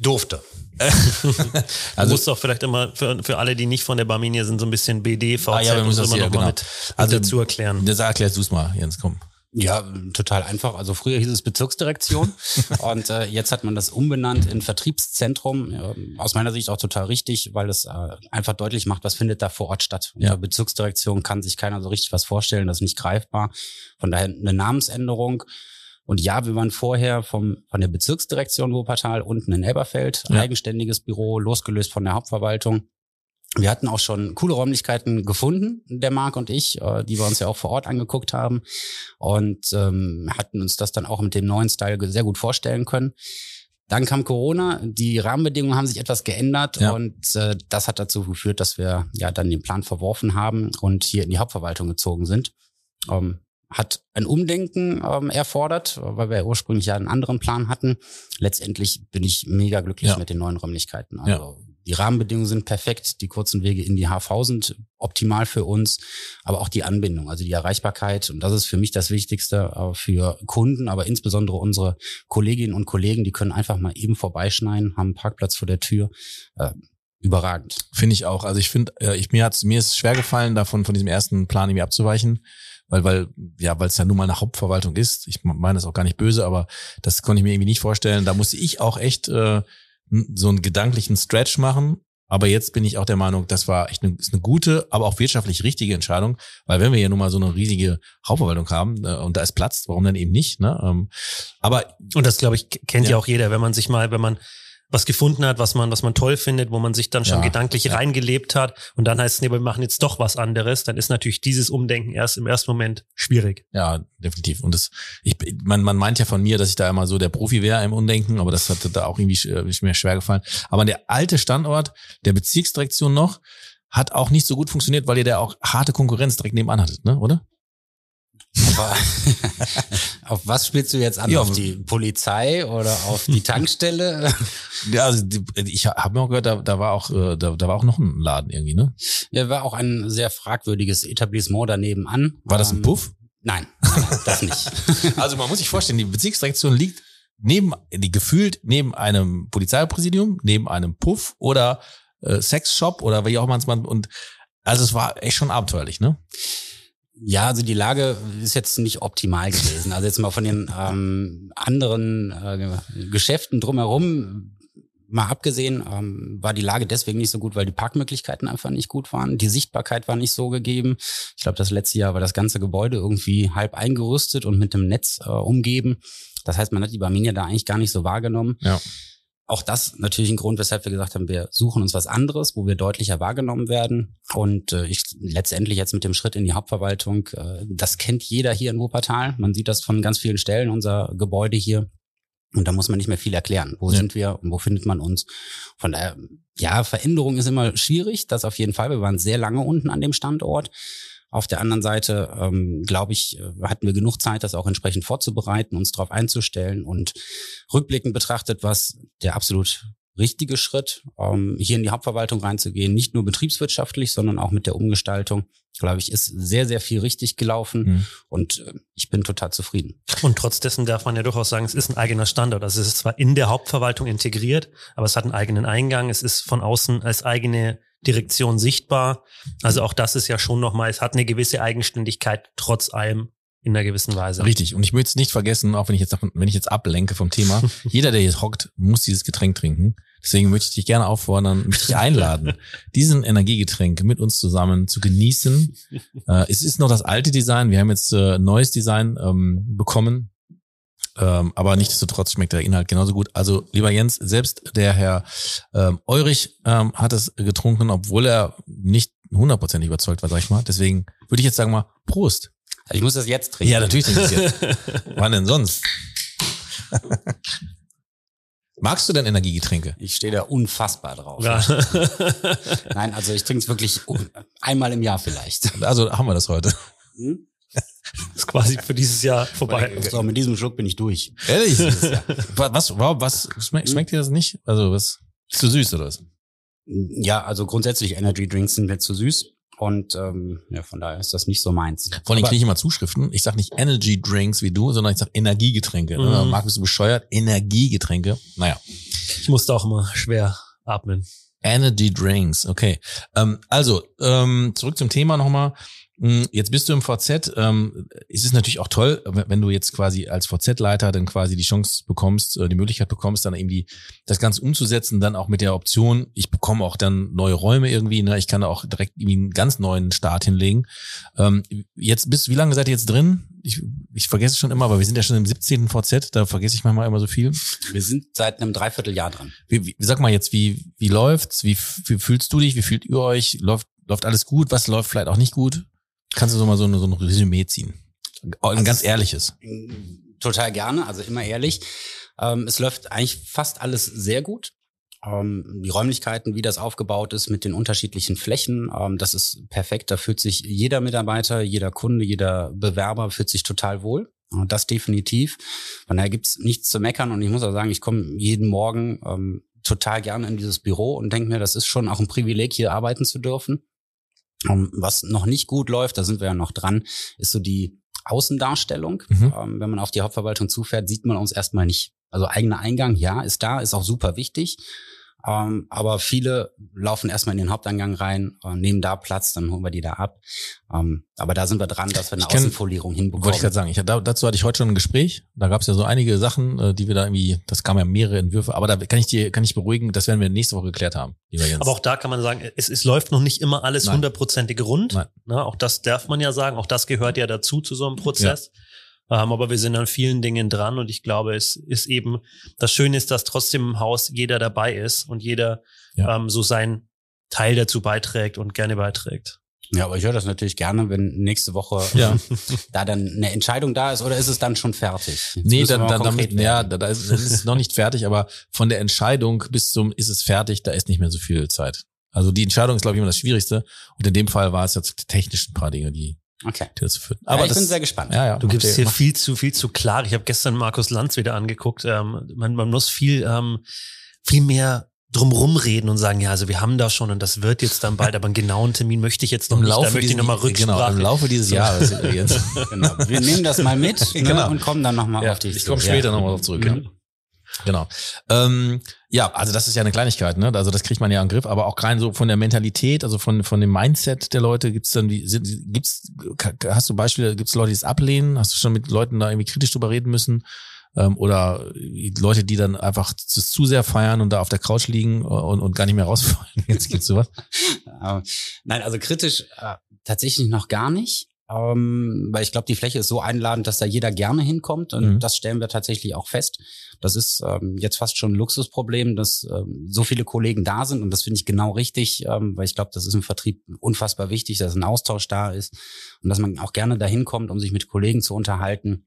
D: Durfte.
A: also du musst auch vielleicht immer für, für alle, die nicht von der Barminia sind, so ein bisschen BD, VZ
B: ah, ja, wir müssen das
A: immer
B: ja,
A: noch
B: genau.
A: mal mit,
B: also,
A: dazu erklären.
B: Das erklärst du es mal, Jens, komm.
D: Ja, total einfach. Also früher hieß es Bezirksdirektion und äh, jetzt hat man das umbenannt in Vertriebszentrum. Ja, aus meiner Sicht auch total richtig, weil es äh, einfach deutlich macht, was findet da vor Ort statt.
B: Ja.
D: Bezirksdirektion kann sich keiner so richtig was vorstellen, das ist nicht greifbar. Von daher eine Namensänderung. Und ja, wir waren vorher vom, von der Bezirksdirektion Wuppertal unten in Elberfeld,
B: Ja.
D: eigenständiges Büro, losgelöst von der Hauptverwaltung. Wir hatten auch schon coole Räumlichkeiten gefunden, der Marc und ich, äh, die wir uns ja auch vor Ort angeguckt haben und ähm, hatten uns das dann auch mit dem neuen Style sehr gut vorstellen können. Dann kam Corona, die Rahmenbedingungen haben sich etwas geändert
B: Ja.
D: und äh, das hat dazu geführt, dass wir ja dann den Plan verworfen haben und hier in die Hauptverwaltung gezogen sind. Ähm, hat ein Umdenken ähm, erfordert, weil wir ursprünglich ja einen anderen Plan hatten. Letztendlich bin ich mega glücklich
B: Ja.
D: mit den neuen Räumlichkeiten. Also die Rahmenbedingungen sind perfekt, die kurzen Wege in die HV sind optimal für uns, aber auch die Anbindung, also die Erreichbarkeit. Und das ist für mich das Wichtigste äh, für Kunden, aber insbesondere unsere Kolleginnen und Kollegen, die können einfach mal eben vorbeischneiden, haben einen Parkplatz vor der Tür. Äh, überragend.
B: Finde ich auch. Also ich finde, äh, ich, mir hat's, mir ist es schwer gefallen, davon von diesem ersten Plan irgendwie abzuweichen, weil, weil, ja, weil es ja nun mal eine Hauptverwaltung ist. Ich meine das auch gar nicht böse, aber das konnte ich mir irgendwie nicht vorstellen. Da musste ich auch echt äh, so einen gedanklichen Stretch machen. Aber jetzt bin ich auch der Meinung, das war echt eine, ist eine gute, aber auch wirtschaftlich richtige Entscheidung, weil wenn wir hier nun mal so eine riesige Hauptverwaltung haben äh, und da ist Platz, warum dann eben nicht? Ne? Ähm, aber
A: Und das, glaube ich, kennt ja.
B: Ja.
A: auch jeder, wenn man sich mal, wenn man was gefunden hat, was man, was man toll findet, wo man sich dann schon
B: Ja.
A: gedanklich
B: Ja.
A: reingelebt hat und dann heißt es, nee, wir machen jetzt doch was anderes, dann ist natürlich dieses Umdenken erst im ersten Moment schwierig.
B: Ja, definitiv. Und das, ich, man, man meint ja von mir, dass ich da immer so der Profi wäre im Undenken, aber das hat da auch irgendwie ist mir schwer gefallen. Aber der alte Standort der Bezirksdirektion noch hat auch nicht so gut funktioniert, weil ihr da auch harte Konkurrenz direkt nebenan hattet, ne, oder?
D: Aber auf was spielst du jetzt an?
B: Ja,
D: auf die Polizei oder auf die Tankstelle?
B: Ja, also die, ich habe mir auch gehört, da, da war auch, äh, da, da war auch noch ein Laden irgendwie, ne?
D: ja, war auch ein sehr fragwürdiges Etablissement daneben an.
B: War das ein
D: Ähm,
B: Puff?
D: Nein, das nicht.
B: Also man muss sich vorstellen, die Bezirksdirektion liegt neben, die gefühlt neben einem Polizeipräsidium, neben einem Puff oder äh, Sexshop oder wie auch immer man und also es war echt schon abenteuerlich, ne?
D: Ja, also die Lage ist jetzt nicht optimal gewesen. Also jetzt mal von den ähm, anderen äh, Geschäften drumherum mal abgesehen, ähm, war die Lage deswegen nicht so gut, weil die Parkmöglichkeiten einfach nicht gut waren. Die Sichtbarkeit war nicht so gegeben. Ich glaube, das letzte Jahr war das ganze Gebäude irgendwie halb eingerüstet und mit dem Netz äh, umgeben. Das heißt, man hat die Barminia da eigentlich gar nicht so wahrgenommen.
B: Ja.
D: Auch das natürlich ein Grund, weshalb wir gesagt haben, wir suchen uns was anderes, wo wir deutlicher wahrgenommen werden. Und äh, ich letztendlich jetzt mit dem Schritt in die Hauptverwaltung, äh, das kennt jeder hier in Wuppertal. Man sieht das von ganz vielen Stellen, unser Gebäude hier. Und da muss man nicht mehr viel erklären. Wo
B: Ja.
D: sind wir und wo findet man uns? Von daher, ja, Veränderung ist immer schwierig. Das auf jeden Fall. Wir waren sehr lange unten an dem Standort. Auf der anderen Seite, ähm, glaube ich, äh, hatten wir genug Zeit, das auch entsprechend vorzubereiten, uns darauf einzustellen und rückblickend betrachtet, was der absolut richtige Schritt, ähm, hier in die Hauptverwaltung reinzugehen, nicht nur betriebswirtschaftlich, sondern auch mit der Umgestaltung, glaube ich, ist sehr, sehr viel richtig gelaufen
B: Mhm.
D: und äh, ich bin total zufrieden.
A: Und trotz dessen darf man ja durchaus sagen, es ist ein eigener Standort. Also es ist zwar in der Hauptverwaltung integriert, aber es hat einen eigenen Eingang. Es ist von außen als eigene Direktion sichtbar. Also auch das ist ja schon nochmal, es hat eine gewisse Eigenständigkeit trotz allem in einer gewissen Weise.
B: Richtig. Und ich möchte es nicht vergessen, auch wenn ich jetzt, wenn ich jetzt ablenke vom Thema. Jeder, der hier hockt, muss dieses Getränk trinken. Deswegen möchte ich dich gerne auffordern, möchte dich einladen, diesen Energiegetränk mit uns zusammen zu genießen. Äh, es ist noch das alte Design. Wir haben jetzt äh, neues Design ähm, bekommen. Ähm, aber nichtsdestotrotz schmeckt der Inhalt genauso gut. Also, lieber Jens, selbst der Herr ähm, Eurich ähm, hat es getrunken, obwohl er nicht hundertprozentig überzeugt war, sag ich mal. Deswegen würde ich jetzt sagen mal, Prost.
D: Ich muss das jetzt trinken.
B: Ja, natürlich trinke ich jetzt. Wann denn sonst? Magst du denn Energiegetränke?
D: Ich stehe da unfassbar drauf.
A: Ja.
D: Nein, also ich trinke es wirklich einmal im Jahr vielleicht.
B: Also haben wir das heute.
D: Hm?
A: ist quasi für dieses Jahr vorbei.
D: So, mit diesem Schluck bin ich durch.
B: Ehrlich? was, was, warum- was schmeckt, schmeckt dir das nicht? Also was? Ist zu süß oder was?
D: Ja, also grundsätzlich Energy Drinks sind mir zu süß. Und ähm, ja, von daher ist das nicht so meins.
B: Vor allem kriege ich immer Zuschriften. Ich sag nicht Energy Drinks wie du, sondern ich sag Energiegetränke.
A: Mhm.
B: Mhm. Marc, bist du bescheuert? Energiegetränke. Naja.
A: Ich musste auch immer schwer atmen.
B: Energy Drinks, okay. Ähm, also, ähm, zurück zum Thema nochmal. Hm, Jetzt bist du im VZ. Ähm, es ist natürlich auch toll, wenn du jetzt quasi als VZ-Leiter dann quasi die Chance bekommst, äh, die Möglichkeit bekommst, dann irgendwie das Ganze umzusetzen, dann auch mit der Option, ich bekomme auch dann neue Räume irgendwie, ne? ich kann da auch direkt irgendwie einen ganz neuen Start hinlegen. Ähm, jetzt bist wie lange seid ihr jetzt drin? Ich, ich vergesse es schon immer, aber wir sind ja schon im 17. VZ, da vergesse ich manchmal immer so viel.
D: Wir sind seit einem Dreivierteljahr dran.
B: Wie, wie, sag mal jetzt, wie, wie läuft's? Wie, wie fühlst du dich? Wie fühlt ihr euch? Läuft, läuft alles gut? Was läuft vielleicht auch nicht gut? Kannst du so mal so, eine, so ein Resümee ziehen? Ein
D: Also
B: ganz
D: es-
B: ehrliches.
D: Total gerne, also immer ehrlich. Ähm, es läuft eigentlich fast alles sehr gut. Ähm, die Räumlichkeiten, wie das aufgebaut ist mit den unterschiedlichen Flächen, ähm, das ist perfekt. Da fühlt sich jeder Mitarbeiter, jeder Kunde, jeder Bewerber fühlt sich total wohl. Das definitiv. Von daher gibt's nichts zu meckern. Und ich muss auch sagen, ich komme jeden Morgen ähm, total gerne in dieses Büro und denke mir, das ist schon auch ein Privileg, hier arbeiten zu dürfen. Ähm, was noch nicht gut läuft, da sind wir ja noch dran, ist so die Außendarstellung.
B: Mhm.
D: Ähm, wenn man auf die Hauptverwaltung zufährt, sieht man uns erstmal nicht. Also eigener Eingang, ja, ist da, ist auch super wichtig. Ähm, aber viele laufen erstmal in den Haupteingang rein, äh, nehmen da Platz, dann holen wir die da ab. Ähm, aber da sind wir dran, dass wir eine
B: kenn-
D: Außenfolierung hinbekommen.
B: Wollte ich gerade sagen. Ich, da, dazu hatte ich heute schon ein Gespräch. Da gab es ja so einige Sachen, äh, die wir da irgendwie, das kamen ja mehrere Entwürfe, aber da kann ich dir, kann ich beruhigen, das werden wir nächste Woche geklärt haben, lieber Jens.
A: Aber auch da kann man sagen, es, es läuft noch nicht immer alles hundertprozentig rund.
B: Nein.
A: Na, auch das darf man ja sagen. Auch das gehört ja dazu zu so einem Prozess. Ähm, aber wir sind an vielen Dingen dran und ich glaube, es ist eben, das Schöne ist, dass trotzdem im Haus jeder dabei ist und jeder
B: Ja.
A: ähm, so seinen Teil dazu beiträgt und gerne beiträgt.
D: Ja, aber ich höre das natürlich gerne, wenn nächste Woche
B: Ja.
D: da dann eine Entscheidung da ist oder ist es dann schon fertig? Jetzt
B: Nee, dann, dann damit, ja,
D: werden.
B: da, da ist, ist noch nicht fertig, aber von der Entscheidung bis zum ist es fertig, da ist nicht mehr so viel Zeit. Also die Entscheidung ist, glaube ich, immer das Schwierigste. Und in dem Fall war es jetzt technisch ein paar Dinge, die,
D: Okay.
B: die dazu führen.
D: Aber
B: Aber
D: ich
B: das,
D: bin sehr gespannt.
B: ja, ja,
A: Du gibst hier viel zu viel zu klar. Ich habe gestern Markus Lanz wieder angeguckt. Ähm, man, man muss viel ähm, viel mehr drumrum reden und sagen, ja, also wir haben da schon und das wird jetzt dann bald, aber einen genauen Termin möchte ich jetzt noch
B: im
A: nicht. Da
B: Laufe,
A: möchte ich nochmal
B: genau,
A: Rücksprache.
B: im Laufe dieses
A: So.
B: Jahres.
D: Genau. Wir nehmen das mal mit ne,
B: Genau.
D: und kommen dann nochmal
B: Ja,
D: auf dich
B: ich komme später
D: Ja.
B: nochmal drauf zurück. Ja. Genau. Ähm, ja, also das ist ja eine Kleinigkeit, ne? Also das kriegt man ja im Griff, aber auch rein so von der Mentalität, also von von dem Mindset der Leute, gibt's dann wie sind, gibt's hast du Beispiele, gibt's Leute, die es ablehnen? Hast du schon mit Leuten da irgendwie kritisch drüber reden müssen? Ähm, oder Leute, die dann einfach zu, zu sehr feiern und da auf der Couch liegen und, und gar nicht mehr rausfallen. Jetzt gibt's sowas.
D: Ähm, nein, also kritisch äh, tatsächlich noch gar nicht. Ähm, weil ich glaube, die Fläche ist so einladend, dass da jeder gerne hinkommt und
B: Mhm.
D: das stellen wir tatsächlich auch fest. Das ist ähm, jetzt fast schon ein Luxusproblem, dass ähm, so viele Kollegen da sind und das finde ich genau richtig, ähm, weil ich glaube, das ist im Vertrieb unfassbar wichtig, dass ein Austausch da ist und dass man auch gerne dahin kommt, um sich mit Kollegen zu unterhalten.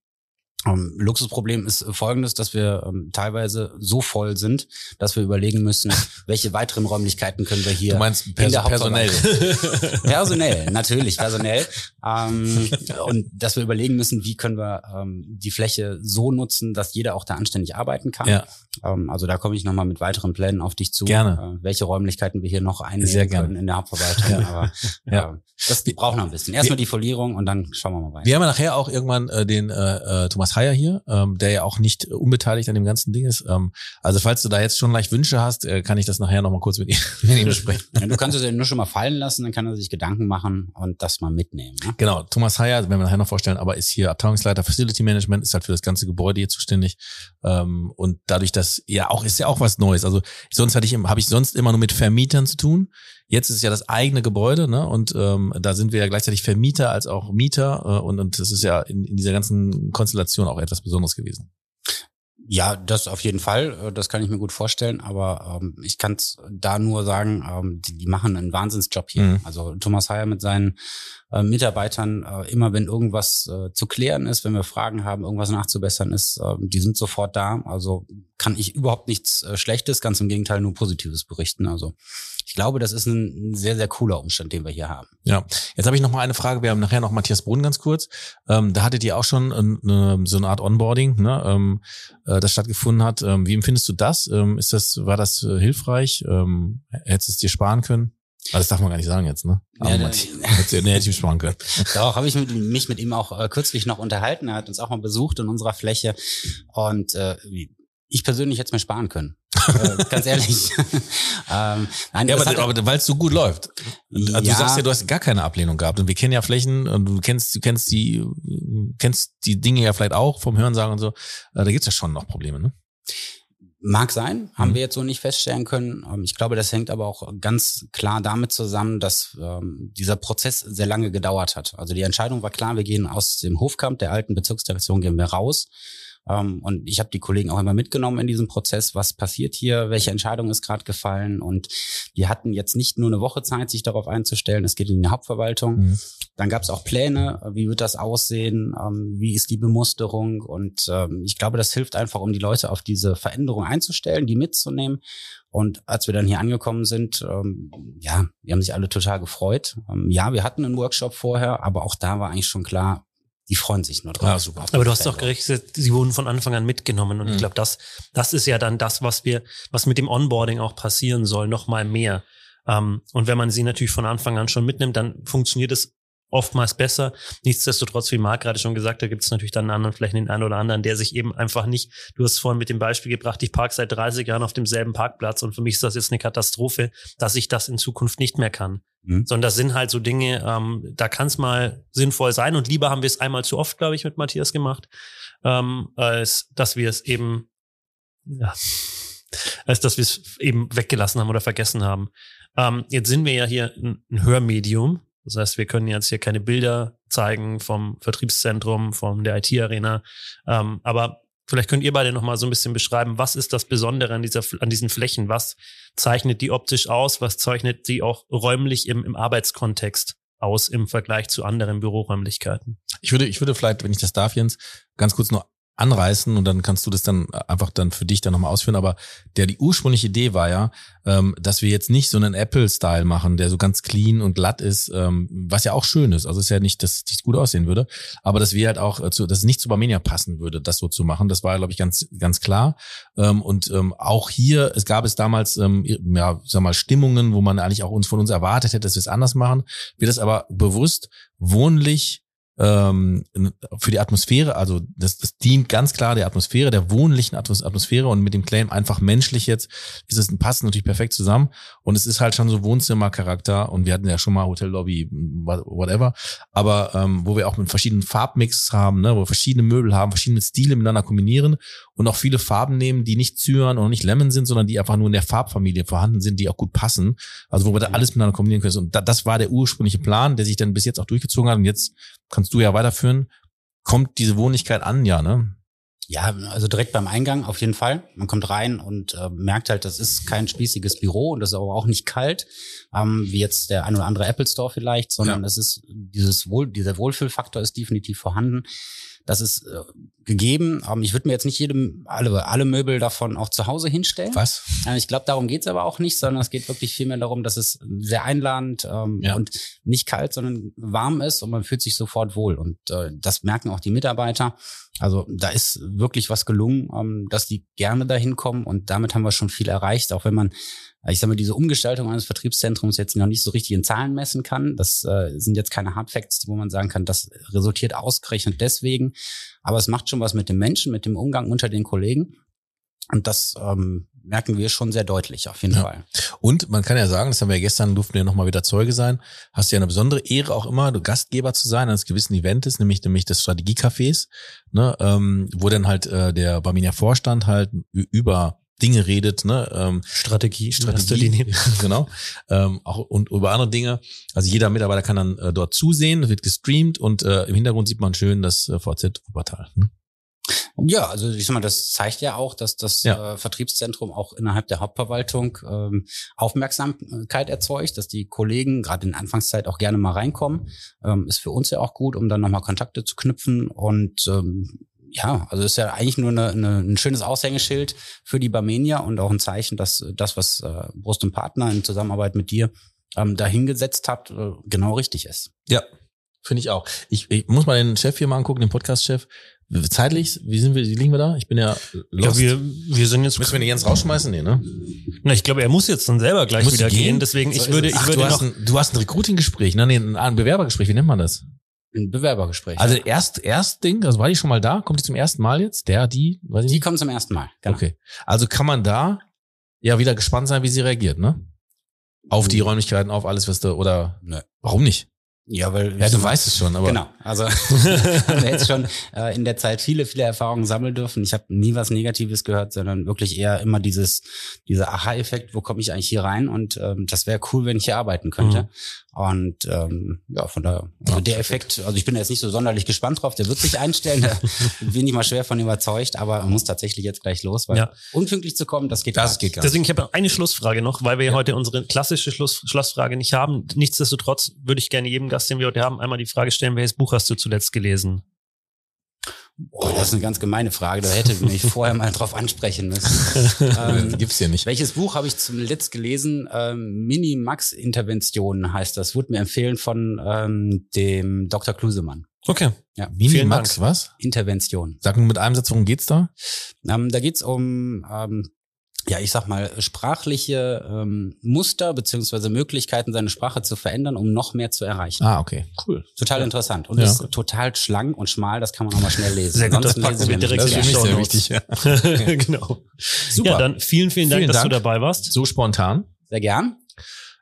D: Ähm, Luxusproblem ist folgendes, dass wir ähm, teilweise so voll sind, dass wir überlegen müssen, welche weiteren Räumlichkeiten können wir hier
B: Du meinst
D: in
B: pers
D: der
B: personell.
D: Personell, natürlich, personell. Ähm, und dass wir überlegen müssen, wie können wir ähm, die Fläche so nutzen, dass jeder auch da anständig arbeiten kann.
B: Ja.
D: Ähm, also da komme ich nochmal mit weiteren Plänen auf dich zu.
B: Gerne.
D: Äh, welche Räumlichkeiten wir hier noch einnehmen können in der Hauptverwaltung.
B: Ja.
D: Aber
B: Ja.
D: äh, das braucht noch ein bisschen. Erstmal die Folierung und dann schauen wir mal weiter.
B: Wir haben ja nachher auch irgendwann äh, den äh, äh, Thomas Heyer hier, ähm, der ja auch nicht äh, unbeteiligt an dem ganzen Ding ist. Ähm, also falls du da jetzt schon leicht Wünsche hast, äh, kann ich das nachher nochmal kurz mit ihm, mit ihm besprechen.
D: Ja, du kannst es ja nur schon mal fallen lassen, dann kann er sich Gedanken machen und das mal mitnehmen. Ne?
B: Genau, Thomas Heyer, werden wir nachher noch vorstellen, aber ist hier Abteilungsleiter Facility Management, ist halt für das ganze Gebäude hier zuständig. Ähm, und dadurch, dass ja auch ist ja auch was Neues. Also sonst hatte ich habe ich sonst immer nur mit Vermietern zu tun. Jetzt ist es ja das eigene Gebäude, ne? Und ähm, da sind wir ja gleichzeitig Vermieter als auch Mieter äh, und, und das ist ja in, in dieser ganzen Konstellation auch etwas Besonderes gewesen.
D: Ja, das auf jeden Fall. Äh, Das kann ich mir gut vorstellen. Aber ähm, ich kann es da nur sagen, ähm, die, die machen einen Wahnsinnsjob hier.
B: Mhm.
D: Also Thomas Heyer mit seinen äh, Mitarbeitern, äh, immer wenn irgendwas äh, zu klären ist, wenn wir Fragen haben, irgendwas nachzubessern ist, äh, die sind sofort da. Also kann ich überhaupt nichts äh, Schlechtes, ganz im Gegenteil nur Positives berichten. Also ich glaube, das ist ein, sehr, sehr cooler Umstand, den wir hier haben.
B: Ja, jetzt habe ich noch mal eine Frage. Wir haben nachher noch Matthias Brunn ganz kurz. Ähm, da hattet ihr auch schon eine, so eine Art Onboarding, ne, ähm, äh, das stattgefunden hat. Ähm, wie empfindest du das? Ähm, ist das war das äh, hilfreich? Ähm, hättest du es dir sparen können? Ah, das darf man gar nicht sagen jetzt, ne? Aber
D: Ja,
B: hättest du- nee, hätte ich sparen können.
D: Doch, habe ich mit, mich mit ihm auch äh, kürzlich noch unterhalten. Er hat uns auch mal besucht in unserer Fläche. Und äh, ich persönlich hätte es mir sparen können. äh, ganz ehrlich.
B: ähm, nein, ja, aber, aber weil es so gut läuft. Also ja. Du sagst ja, du hast gar keine Ablehnung gehabt. Und wir kennen ja Flächen und du kennst, du kennst die, kennst die Dinge ja vielleicht auch vom Hörensagen und so. Äh, da gibt's ja schon noch Probleme, ne?
D: Mag sein, haben mhm. wir jetzt so nicht feststellen können. Ähm, ich glaube, das hängt aber auch ganz klar damit zusammen, dass ähm, dieser Prozess sehr lange gedauert hat. Also die Entscheidung war klar, wir gehen aus dem Hofkamp der alten Bezirksdirektion, gehen wir raus. Ähm, und ich habe die Kollegen auch immer mitgenommen in diesem Prozess, was passiert hier, welche Entscheidung ist gerade gefallen. Und die hatten jetzt nicht nur eine Woche Zeit, sich darauf einzustellen. Es geht in die Hauptverwaltung. Mhm. Dann gab es auch Pläne, wie wird das aussehen, ähm, wie ist die Bemusterung. Und ähm, ich glaube, das hilft einfach, um die Leute auf diese Veränderung einzustellen, die mitzunehmen. Und als wir dann hier angekommen sind, ähm, ja, wir haben sich alle total gefreut. Ähm, ja, wir hatten einen Workshop vorher, aber auch da war eigentlich schon klar, die freuen sich nur drauf. Ja,
A: super. Aber du hast doch gerichtet, sie wurden von Anfang an mitgenommen. Und mhm. ich glaube, das, das ist ja dann das, was wir, was mit dem Onboarding auch passieren soll, noch mal mehr. Ähm, und wenn man sie natürlich von Anfang an schon mitnimmt, dann funktioniert es oftmals besser. Nichtsdestotrotz, wie Marc gerade schon gesagt, da gibt es natürlich dann anderen, vielleicht den einen oder anderen, der sich eben einfach nicht, du hast vorhin mit dem Beispiel gebracht, ich park seit 30 Jahren auf demselben Parkplatz und für mich ist das jetzt eine Katastrophe, dass ich das in Zukunft nicht mehr kann. Mhm. Sondern das sind halt so Dinge, ähm, da kann es mal sinnvoll sein und lieber haben wir es einmal zu oft, glaube ich, mit Matthias gemacht, ähm, als dass wir es eben, ja, als dass wir es eben weggelassen haben oder vergessen haben. Ähm, jetzt sind wir ja hier ein, ein Hörmedium das heißt, wir können jetzt hier keine Bilder zeigen vom Vertriebszentrum, von der IT-Arena. Ähm, aber vielleicht könnt ihr beide noch mal so ein bisschen beschreiben, was ist das Besondere an, dieser, an diesen Flächen? Was zeichnet die optisch aus? Was zeichnet die auch räumlich im, im Arbeitskontext aus im Vergleich zu anderen Büroräumlichkeiten?
B: Ich würde, ich würde vielleicht, wenn ich das darf, Jens, ganz kurz noch anreißen und dann kannst du das dann einfach dann für dich dann nochmal ausführen. Aber der die ursprüngliche Idee war ja, ähm, dass wir jetzt nicht so einen Apple-Style machen, der so ganz clean und glatt ist, ähm, was ja auch schön ist. Also ist ja nicht, dass es gut aussehen würde, aber dass wir halt auch, äh, zu, dass es nicht zu Barmenia passen würde, das so zu machen. Das war, glaube ich, ganz ganz klar. Ähm, und ähm, auch hier, es gab es damals ähm, ja, sag mal Stimmungen, wo man eigentlich auch uns von uns erwartet hätte, dass wir es anders machen. Wir das aber bewusst wohnlich ähm, für die Atmosphäre, also das, das dient ganz klar der Atmosphäre, der wohnlichen Atmosphäre und mit dem Claim einfach menschlich jetzt ist es passt natürlich perfekt zusammen. Und es ist halt schon so Wohnzimmercharakter und wir hatten ja schon mal Hotellobby, whatever, aber ähm, wo wir auch mit verschiedenen Farbmix haben, ne, wo wir verschiedene Möbel haben, verschiedene Stile miteinander kombinieren und auch viele Farben nehmen, die nicht Cyan und nicht Lemon sind, sondern die einfach nur in der Farbfamilie vorhanden sind, die auch gut passen, also wo wir da alles miteinander kombinieren können. Und das war der ursprüngliche Plan, der sich dann bis jetzt auch durchgezogen hat. Und jetzt kannst du ja weiterführen, kommt diese Wohnlichkeit an, ja, ne?
D: Ja, also direkt beim Eingang auf jeden Fall. Man kommt rein und äh, merkt halt, das ist kein spießiges Büro und das ist aber auch nicht kalt, ähm, wie jetzt der ein oder andere Apple Store vielleicht, sondern ja. es ist dieses Wohl, dieser Wohlfühlfaktor ist definitiv vorhanden. Das ist äh, gegeben. Ähm, ich würde mir jetzt nicht jedem alle, alle Möbel davon auch zu Hause hinstellen.
B: Was?
D: Äh, ich glaube, darum geht's aber auch nicht, sondern es geht wirklich vielmehr darum, dass es sehr einladend ähm, ja. und nicht kalt, sondern warm ist und man fühlt sich sofort wohl. Und äh, das merken auch die Mitarbeiter. Also da ist wirklich was gelungen, ähm, dass die gerne dahin kommen und damit haben wir schon viel erreicht, auch wenn man ich sage mal, diese Umgestaltung eines Vertriebszentrums jetzt noch nicht so richtig in Zahlen messen kann. Das äh, sind jetzt keine Hardfacts, wo man sagen kann, das resultiert ausgerechnet deswegen. Aber es macht schon was mit dem Menschen, mit dem Umgang unter den Kollegen. Und das ähm, merken wir schon sehr deutlich, auf jeden ja. Fall.
B: Und man kann ja sagen, das haben wir ja gestern, durften wir nochmal wieder Zeuge sein, hast ja eine besondere Ehre auch immer, du Gastgeber zu sein eines gewissen Events, nämlich nämlich des Strategiecafés, ne, ähm, wo dann halt äh, der Barminia Vorstand halt über Dinge redet, ne? Ähm,
A: Strategie,
B: Strategie, genau. Ähm, auch und über andere Dinge. Also jeder Mitarbeiter kann dann äh, dort zusehen, wird gestreamt und äh, im Hintergrund sieht man schön das äh, VZ Wuppertal. Hm?
D: Ja, also ich sag mal, das zeigt ja auch, dass das ja. äh, Vertriebszentrum auch innerhalb der Hauptverwaltung ähm, Aufmerksamkeit erzeugt, dass die Kollegen gerade in Anfangszeit auch gerne mal reinkommen. Ähm, ist für uns ja auch gut, um dann nochmal Kontakte zu knüpfen und ähm, ja, also ist ja eigentlich nur eine, eine, ein schönes Aushängeschild für die Barmenia und auch ein Zeichen, dass das, was äh, Brust und Partner in Zusammenarbeit mit dir ähm, dahingesetzt hat, äh, genau richtig ist.
B: Ja, finde ich auch. Ich, ich muss mal den Chef hier mal angucken, den Podcast-Chef. Zeitlich, wie sind wir, wie liegen wir da? Ich bin ja
A: lost. Ja, wir, wir sind jetzt.
B: Müssen wir den Jens rausschmeißen? Nee, ne?
A: Na, ich glaube, er muss jetzt dann selber gleich wieder gehen? gehen. Deswegen, ich würde, ich
B: Ach,
A: würde
B: du
A: noch.
B: Hast ein, du hast ein Recruiting-Gespräch, ne? Nee, ein Bewerbergespräch, wie nennt man das?
D: Ein Bewerbergespräch.
B: Also erst, erst Ding, also war die schon mal da? Kommt die zum ersten Mal jetzt? Der, die, weiß ich
D: die
B: nicht.
D: kommen zum ersten Mal. Genau.
B: Okay. Also kann man da ja wieder gespannt sein, wie sie reagiert, ne? Auf die Räumlichkeiten, auf alles, was du, oder
D: Nö.
B: warum nicht?
D: Ja, weil
B: Ja, du weißt es schon, aber.
D: Genau, also haben wir jetzt schon äh, in der Zeit viele, viele Erfahrungen sammeln dürfen. Ich habe nie was Negatives gehört, sondern wirklich eher immer dieses, dieser Aha-Effekt, wo komme ich eigentlich hier rein? Und ähm, das wäre cool, wenn ich hier arbeiten könnte.
A: Mhm.
D: Und ähm, ja, von daher, also der Effekt, also ich bin jetzt nicht so sonderlich gespannt drauf, der wird sich einstellen, da bin ich mal schwer von überzeugt, aber man muss tatsächlich jetzt gleich los, weil
A: Ja.
D: unpünktlich zu kommen, das geht
B: Das
D: gar
B: geht
D: nicht.
B: gar nicht.
A: Deswegen, ich habe eine Schlussfrage noch, weil wir heute unsere klassische Schluss, Schlussfrage nicht haben. Nichtsdestotrotz würde ich gerne jedem Gast, den wir heute haben, einmal die Frage stellen, welches Buch hast du zuletzt gelesen?
D: Boah, das ist eine ganz gemeine Frage, da hätte ich mich vorher mal drauf ansprechen müssen. ähm,
B: Gibt's hier nicht.
D: Welches Buch habe ich zuletzt gelesen? Ähm, Mini-Max-Intervention heißt das. Wurde mir empfehlen von ähm, dem Dr. Klusemann.
A: Okay.
D: Ja,
B: Mini
A: Vielen
B: Max, was?
D: Intervention.
B: Sag nur mit einem Satz, worum geht's da?
D: Ähm, da geht's um, ähm, ja, ich sag mal, sprachliche ähm, Muster beziehungsweise Möglichkeiten, seine Sprache zu verändern, um noch mehr zu erreichen.
B: Ah, okay. Cool.
D: Total interessant. Und
B: Ja.
D: ist total schlank und schmal, das kann man auch mal schnell lesen.
A: Sehr gut, das packen wir direkt
B: Das
A: in
B: ist
A: die
B: für mich sehr
A: Shownotes.
B: wichtig, ja.
A: genau.
B: Super.
A: Ja, dann vielen, vielen Dank,
B: Vielen
A: dass
B: Dank.
A: du dabei warst.
B: So spontan.
D: Sehr gern.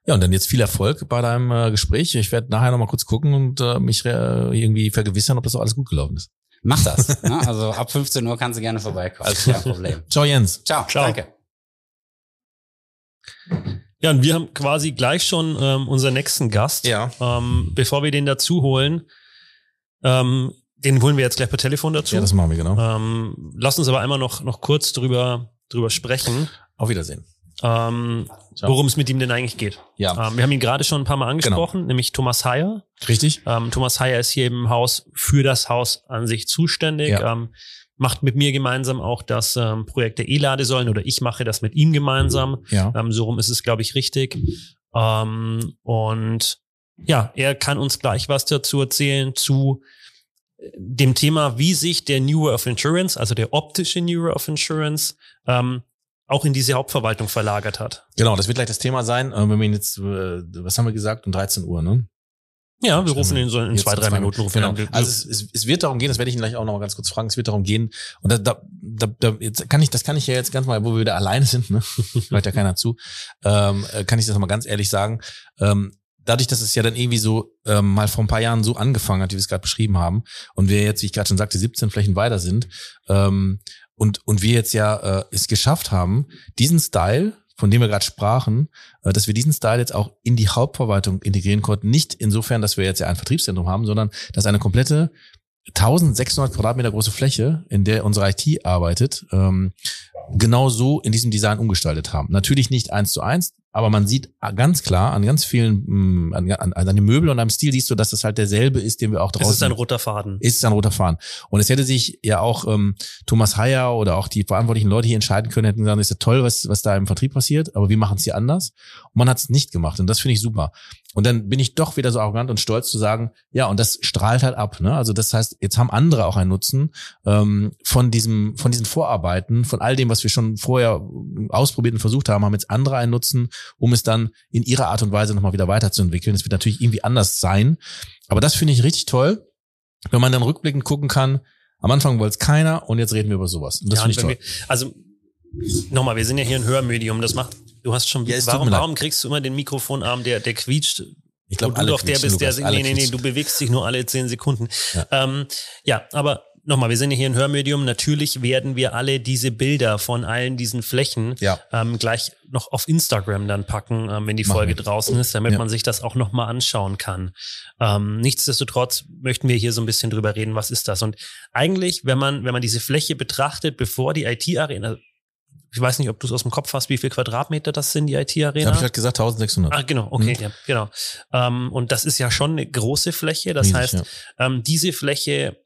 B: Ja, und dann jetzt viel Erfolg bei deinem äh, Gespräch. Ich werde nachher nochmal kurz gucken und äh, mich äh, irgendwie vergewissern, ob das auch alles gut gelaufen ist.
D: Mach das. ne? Also ab 15 Uhr kannst du gerne vorbeikommen.
B: Alles
D: Kein. Problem.
B: Ciao, Jens.
D: Ciao.
A: Ciao.
D: Danke.
A: Ja, und wir haben quasi gleich schon ähm, unseren nächsten Gast.
B: Ja.
A: Ähm, bevor wir den dazu holen, ähm, den holen wir jetzt gleich per Telefon dazu.
B: Ja, das machen wir genau.
A: ähm, lass uns aber einmal noch, noch kurz drüber, drüber sprechen,
B: Auf Wiedersehen.
A: ähm, worum es mit ihm denn eigentlich geht.
B: Ja,
A: Ähm, wir haben ihn gerade schon ein paar Mal angesprochen, nämlich Thomas Heyer.
B: richtig.
A: Ähm, Thomas Heyer ist hier im Haus für das Haus an sich zuständig,
B: Ja.
A: ähm, macht mit mir gemeinsam auch das ähm, Projekt der E-Ladesäulen oder ich mache das mit ihm gemeinsam.
B: Ja.
A: Ähm, so rum ist es, glaube ich, richtig. Ähm, und ja, er kann uns gleich was dazu erzählen zu äh, dem Thema, wie sich der New Way of Insurance, also der optische New Way of Insurance, ähm, auch in diese Hauptverwaltung verlagert hat.
B: Genau, das wird gleich das Thema sein. Äh, wenn wir ihn jetzt, äh, was haben wir gesagt, um 13 Uhr, ne?
A: Ja, wir rufen ihn so in zwei, drei Minuten. Rufen
B: Genau. Also es, es, es wird darum gehen, das werde ich ihn gleich auch noch mal ganz kurz fragen, es wird darum gehen, und da, da, da, da jetzt kann ich, das kann ich ja jetzt ganz mal, wo wir wieder alleine sind, ne? hört ja keiner zu, ähm, äh, kann ich das mal ganz ehrlich sagen. Ähm, dadurch, dass es ja dann irgendwie so ähm, mal vor ein paar Jahren so angefangen hat, wie wir es gerade beschrieben haben, und wir jetzt, wie ich gerade schon sagte, 17 Flächen weiter sind, ähm, und, und wir jetzt ja äh, es geschafft haben, diesen Style, von dem wir gerade sprachen, äh, dass wir diesen Style jetzt auch in die Hauptverwaltung integrieren konnten. Nicht insofern, dass wir jetzt ja ein Vertriebszentrum haben, sondern dass eine komplette 1600 Quadratmeter große Fläche, in der unsere IT arbeitet, ähm, genau so in diesem Design umgestaltet haben. Natürlich nicht eins zu eins, aber man sieht ganz klar an ganz vielen, mh, an, an, an den Möbel und am Stil siehst du, dass das halt derselbe ist, den wir auch draußen
A: Es ist ein roter Faden.
B: ist es ein roter Faden. Und es hätte sich ja auch ähm, Thomas Heyer oder auch die verantwortlichen Leute hier entscheiden können, hätten gesagt, ist ja toll, was, was da im Vertrieb passiert, aber wir machen es hier anders. Und man hat es nicht gemacht und das finde ich super. Und dann bin ich doch wieder so arrogant und stolz zu sagen, ja, und das strahlt halt ab. Ne? Also das heißt, jetzt haben andere auch einen Nutzen ähm, von diesem, von diesen Vorarbeiten, von all dem, was wir schon vorher ausprobiert und versucht haben, haben jetzt andere einen Nutzen, um es dann in ihrer Art und Weise nochmal wieder weiterzuentwickeln. Es wird natürlich irgendwie anders sein. Aber das finde ich richtig toll, wenn man dann rückblickend gucken kann, am Anfang wollte es keiner und jetzt reden wir über sowas. Und das
A: Ja,
B: finde ich toll.
A: wir, also nochmal, wir sind ja hier ein Hörmedium. Das macht, du hast schon,
B: Ja,
A: warum, warum kriegst du immer den Mikrofonarm, der, der quietscht?
B: Ich glaube,
A: du doch der bist, der,
B: Lukas,
A: nee, nee, nee, du bewegst dich nur alle zehn Sekunden.
B: Ja.
A: Ja, ähm, ja aber nochmal, wir sind ja hier ein Hörmedium. Natürlich werden wir alle diese Bilder von allen diesen Flächen
B: Ja.
A: ähm, gleich noch auf Instagram dann packen, ähm, wenn die
B: Machen
A: Folge
B: wir.
A: draußen ist, damit
B: Ja.
A: man sich das auch nochmal anschauen kann. Ähm, nichtsdestotrotz möchten wir hier so ein bisschen drüber reden, was ist das? Und eigentlich, wenn man, wenn man diese Fläche betrachtet, bevor die IT-Arena, ich weiß nicht, ob du es aus dem Kopf hast, wie viel Quadratmeter das sind, die IT-Arena?
B: habe ich halt gesagt 1600.
A: Ah, genau, okay,
B: Mhm.
A: ja, genau. Ähm, und das ist ja schon eine große Fläche. Das
B: Riesig,
A: heißt,
B: ja.
A: ähm, diese Fläche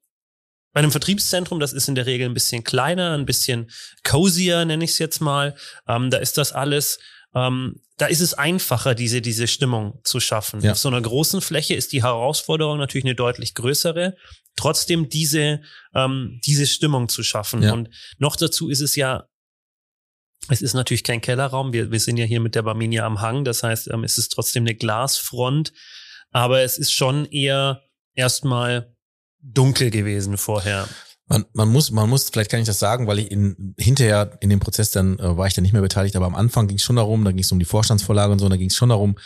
A: bei einem Vertriebszentrum, das ist in der Regel ein bisschen kleiner, ein bisschen cozier, nenne ich es jetzt mal. Ähm, da ist das alles, ähm, da ist es einfacher, diese, diese Stimmung zu schaffen.
B: Ja.
A: Auf so einer großen Fläche ist die Herausforderung natürlich eine deutlich größere, trotzdem diese, ähm, diese Stimmung zu schaffen.
B: Ja.
A: Und noch dazu ist es ja es ist natürlich kein Kellerraum. Wir, wir sind ja hier mit der Barminia am Hang. Das heißt, ähm, es ist trotzdem eine Glasfront. Aber es ist schon eher erstmal dunkel gewesen vorher.
B: Man, man muss, man muss, vielleicht kann ich das sagen, weil ich in, hinterher in dem Prozess dann äh, war ich dann nicht mehr beteiligt, aber am Anfang ging es schon darum, da ging es um die Vorstandsvorlage und so, da ging es schon darum,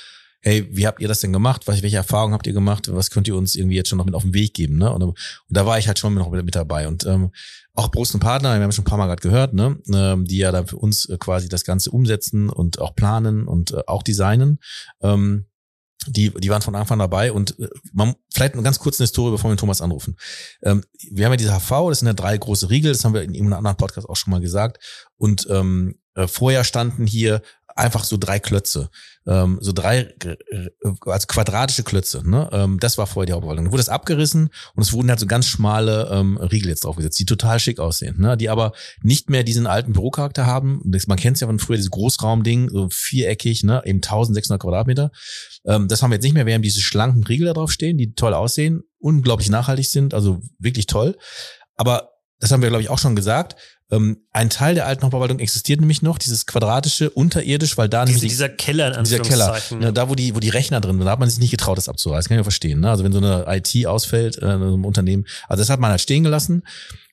B: hey, wie habt ihr das denn gemacht? Was, welche Erfahrungen habt ihr gemacht? Was könnt ihr uns irgendwie jetzt schon noch mit auf den Weg geben? Ne? Und, und da war ich halt schon noch mit, dabei. Und ähm, auch Brust und Partner, wir haben schon ein paar Mal gerade gehört, ne? ähm, die ja dann für uns äh, quasi das Ganze umsetzen und auch planen und äh, auch designen. Ähm, die, die waren von Anfang an dabei und äh, man, vielleicht eine ganz kurze Historie, bevor wir Thomas anrufen. Ähm, wir haben ja diese HV, das sind ja drei große Riegel, das haben wir in einem anderen Podcast auch schon mal gesagt. Und ähm, äh, vorher standen hier einfach so drei Klötze, ähm, so drei, also quadratische Klötze. Ne? Ähm, das war vorher die Hauptverwaltung. Dann wurde es abgerissen und es wurden halt so ganz schmale ähm, Riegel jetzt draufgesetzt, die total schick aussehen, ne? die aber nicht mehr diesen alten Bürocharakter haben. man kennt es ja von früher, dieses Großraumding, so viereckig, ne? eben 1600 Quadratmeter. Ähm, das haben wir jetzt nicht mehr. Wir haben diese schlanken Riegel da drauf stehen, die toll aussehen, unglaublich nachhaltig sind, also wirklich toll. Aber das haben wir, glaube ich, auch schon gesagt. Ähm, ein Teil der alten Hauptverwaltung existiert nämlich noch, dieses quadratische unterirdisch, weil da
A: Diese, dieser Keller in
B: dieser Keller, ne, da wo die wo die Rechner drin sind, da hat man sich nicht getraut, das abzureißen. Kann ich ja verstehen. Ne? Also wenn so eine IT ausfällt äh, in einem Unternehmen, also das hat man halt stehen gelassen.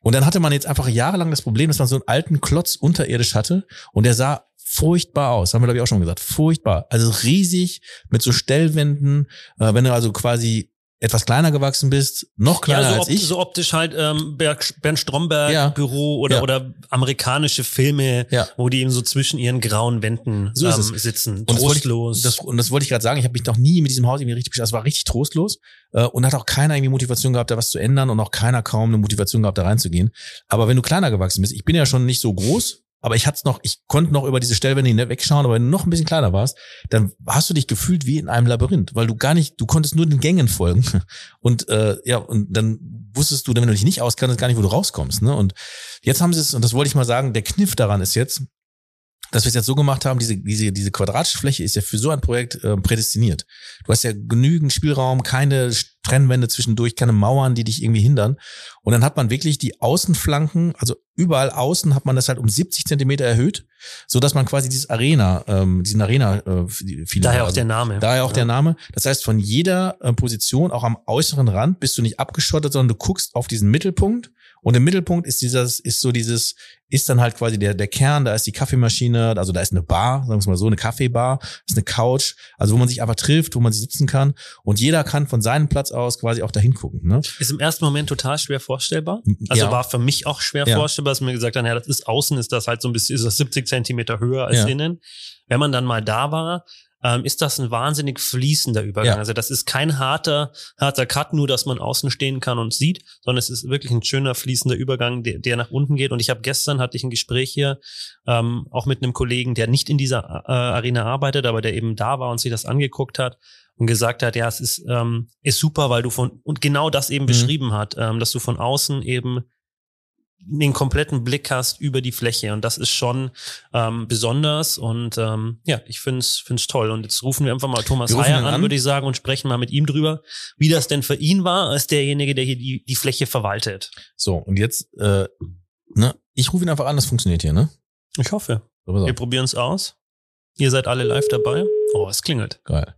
B: Und dann hatte man jetzt einfach jahrelang das Problem, dass man so einen alten Klotz unterirdisch hatte und der sah furchtbar aus, haben wir glaube ich auch schon gesagt, furchtbar. Also riesig mit so Stellwänden, äh, wenn du also quasi etwas kleiner gewachsen bist, noch kleiner ja,
A: so
B: als ich.
A: So optisch halt ähm, Bernd Stromberg ja. Büro oder, ja. oder amerikanische Filme, wo die eben so zwischen ihren grauen Wänden so ähm, sitzen.
B: Und trostlos. Das ich, das, und das wollte ich gerade sagen, ich habe mich noch nie mit diesem Haus irgendwie richtig beschäftigt. Es war richtig trostlos äh, und hat auch keiner irgendwie Motivation gehabt, da was zu ändern und auch keiner kaum eine Motivation gehabt, da reinzugehen. Aber wenn du kleiner gewachsen bist, ich bin ja schon nicht so groß, aber ich hatte noch, ich konnte noch über diese Stellwände hinweg wegschauen, aber wenn du noch ein bisschen kleiner warst, dann hast du dich gefühlt wie in einem Labyrinth, weil du gar nicht, du konntest nur den Gängen folgen und äh, ja und dann wusstest du, wenn du dich nicht auskannst, gar nicht, wo du rauskommst. Ne? Und jetzt haben sie es und das wollte ich mal sagen, der Kniff daran ist jetzt, dass wir es jetzt so gemacht haben, diese, diese, diese quadratische Fläche ist ja für so ein Projekt äh, prädestiniert. Du hast ja genügend Spielraum, keine Trennwände zwischendurch, keine Mauern, die dich irgendwie hindern. Und dann hat man wirklich die Außenflanken, also überall außen hat man das halt um 70 Zentimeter erhöht, so dass man quasi dieses Arena, ähm, diesen Arena, äh,
A: viele daher auch also, der Name.
B: Daher auch ja. der Name. Das heißt, von jeder äh, Position, auch am äußeren Rand, bist du nicht abgeschottet, sondern du guckst auf diesen Mittelpunkt und im Mittelpunkt ist dieses, ist so dieses, ist dann halt quasi der, der Kern, da ist die Kaffeemaschine, also da ist eine Bar, sagen wir mal so, eine Kaffeebar, ist eine Couch, also wo man sich einfach trifft, wo man sich sitzen kann und jeder kann von seinem Platz aus quasi auch dahin gucken. Ne?
A: Ist im ersten Moment total schwer vorstellbar. Also ja. war für mich auch schwer ja. vorstellbar, dass mir gesagt haben, ja, das ist außen, ist das halt so ein bisschen, ist das 70 Zentimeter höher als ja. innen. Wenn man dann mal da war, ähm, ist das ein wahnsinnig fließender Übergang. Ja. Also das ist kein harter, harter Cut, nur dass man außen stehen kann und sieht, sondern es ist wirklich ein schöner fließender Übergang, der, der nach unten geht. Und ich habe gestern hatte ich ein Gespräch hier ähm, auch mit einem Kollegen, der nicht in dieser äh, Arena arbeitet, aber der eben da war und sich das angeguckt hat und gesagt hat, ja, es ist, ähm, ist super, weil du von, und genau das eben mhm. beschrieben hat, ähm, dass du von außen eben den kompletten Blick hast über die Fläche und das ist schon ähm, besonders und ähm, ja, ich find's find's toll und jetzt rufen wir einfach mal Thomas Heyer an, an, würde ich sagen, und sprechen mal mit ihm drüber, wie das denn für ihn war, als derjenige, der hier die, die Fläche verwaltet.
B: So, und jetzt, äh, ne, ich rufe ihn einfach an, das funktioniert hier, ne?
A: Ich hoffe. wir probieren es aus. Ihr seid alle live dabei. Oh, es klingelt.
B: Geil.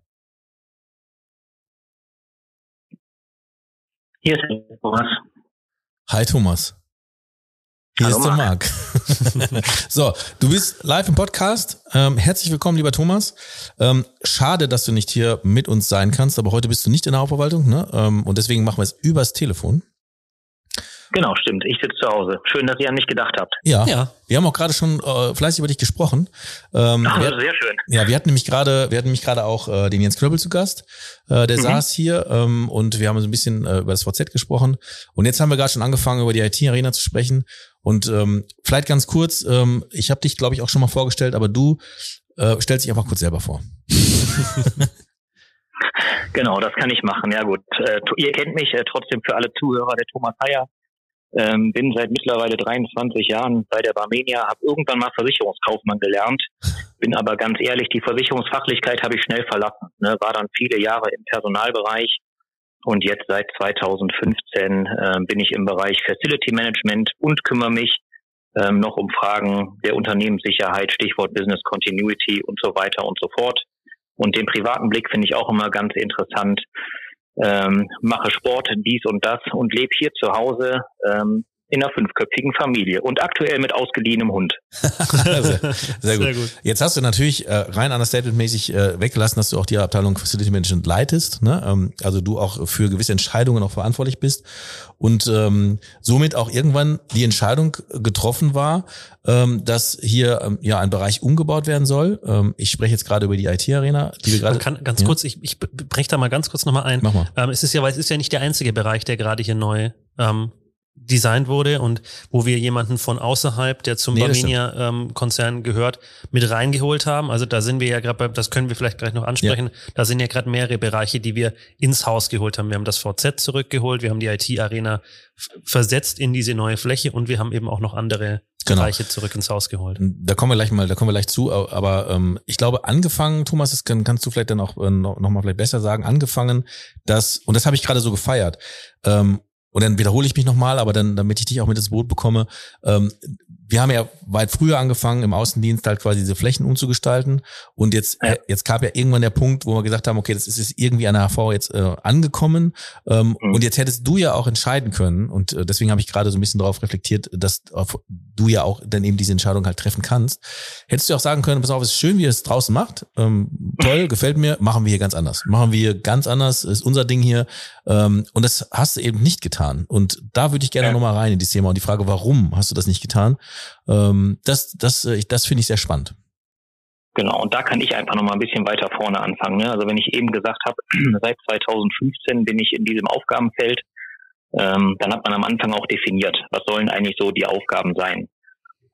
E: Hier ist Thomas.
B: Hi Thomas. Hier Hallo, ist der Marc. so, du bist live im Podcast. Ähm, herzlich willkommen, lieber Thomas. Ähm, schade, dass du nicht hier mit uns sein kannst, aber heute bist du nicht in der Hauptverwaltung, ne? Ähm, und deswegen machen wir es übers Telefon.
E: Genau, stimmt. Ich sitze zu Hause. Schön, dass ihr an mich gedacht habt.
B: Ja, ja. wir haben auch gerade schon äh, fleißig über dich gesprochen.
E: Ähm, Ach, wir, sehr schön.
B: Ja, wir hatten nämlich gerade, wir hatten nämlich gerade auch äh, den Jens Knöbel zu Gast. Äh, der mhm. saß hier ähm, und wir haben so ein bisschen äh, über das VZ gesprochen. Und jetzt haben wir gerade schon angefangen, über die IT-Arena zu sprechen. Und ähm, vielleicht ganz kurz, ähm, ich habe dich, glaube ich, auch schon mal vorgestellt, aber du äh, stellst dich einfach kurz selber vor.
E: Genau, das kann ich machen. Ja gut, äh, ihr kennt mich äh, trotzdem für alle Zuhörer, der Thomas Heyer. Ähm, bin seit mittlerweile 23 Jahren bei der Barmenia, habe irgendwann mal Versicherungskaufmann gelernt, bin aber ganz ehrlich, die Versicherungsfachlichkeit habe ich schnell verlassen. Ne, war dann viele Jahre im Personalbereich und jetzt seit 2015 äh, bin ich im Bereich Facility Management und kümmere mich ähm, noch um Fragen der Unternehmenssicherheit, Stichwort Business Continuity und so weiter und so fort. Und den privaten Blick finde ich auch immer ganz interessant. ähm, mache Sport, dies und das und lebe hier zu Hause ähm, in einer fünfköpfigen Familie und aktuell mit ausgeliehenem Hund.
B: sehr, sehr, gut. sehr, gut. Jetzt hast du natürlich äh, rein understatement-mäßig äh, weggelassen, dass du auch die Abteilung Facility Management leitest, ne? Ähm, also du auch für gewisse Entscheidungen auch verantwortlich bist und ähm, somit auch irgendwann die Entscheidung getroffen war, ähm, dass hier ähm, ja ein Bereich umgebaut werden soll. Ähm, ich spreche jetzt gerade über die IT-Arena, die wir gerade.
A: Kann, ganz ja? kurz, ich, ich breche da mal ganz kurz nochmal ein.
B: Mach mal.
A: Ähm, es ist ja, weil es ist ja nicht der einzige Bereich, der gerade hier neu ähm, designt wurde und wo wir jemanden von außerhalb, der zum nee, Barmenia-Konzern ähm, gehört, mit reingeholt haben. Also da sind wir ja gerade, das können wir vielleicht gleich noch ansprechen, ja. da sind ja gerade mehrere Bereiche, die wir ins Haus geholt haben. Wir haben das VZ zurückgeholt, wir haben die IT-Arena versetzt in diese neue Fläche und wir haben eben auch noch andere genau. Bereiche zurück ins Haus geholt.
B: Da kommen wir gleich mal, da kommen wir gleich zu, aber ähm, ich glaube, angefangen, Thomas, das kann, kannst du vielleicht dann auch äh, noch, noch mal vielleicht besser sagen, angefangen, dass, und das habe ich gerade so gefeiert, ähm, und dann wiederhole ich mich nochmal, aber dann, damit ich dich auch mit ins Boot bekomme, ähm, wir haben ja weit früher angefangen, im Außendienst halt quasi diese Flächen umzugestalten. Und jetzt, ja. jetzt gab ja irgendwann der Punkt, wo wir gesagt haben, okay, das ist jetzt irgendwie an der HV jetzt äh, angekommen. Ähm, mhm. Und jetzt hättest du ja auch entscheiden können. Und äh, deswegen habe ich gerade so ein bisschen darauf reflektiert, dass du ja auch dann eben diese Entscheidung halt treffen kannst. Hättest du auch sagen können, pass auf, es ist schön, wie ihr es draußen macht. Ähm, toll, gefällt mir, machen wir hier ganz anders. Machen wir hier ganz anders, ist unser Ding hier. Ähm, und das hast du eben nicht getan. Und da würde ich gerne ja. nochmal rein in dieses Thema und die Frage, warum hast du das nicht getan? Ähm, das das, das finde ich sehr spannend.
E: Genau, und da kann ich einfach nochmal ein bisschen weiter vorne anfangen. Ne? Also wenn ich eben gesagt habe, seit 2015 bin ich in diesem Aufgabenfeld, ähm, dann hat man am Anfang auch definiert, was sollen eigentlich so die Aufgaben sein.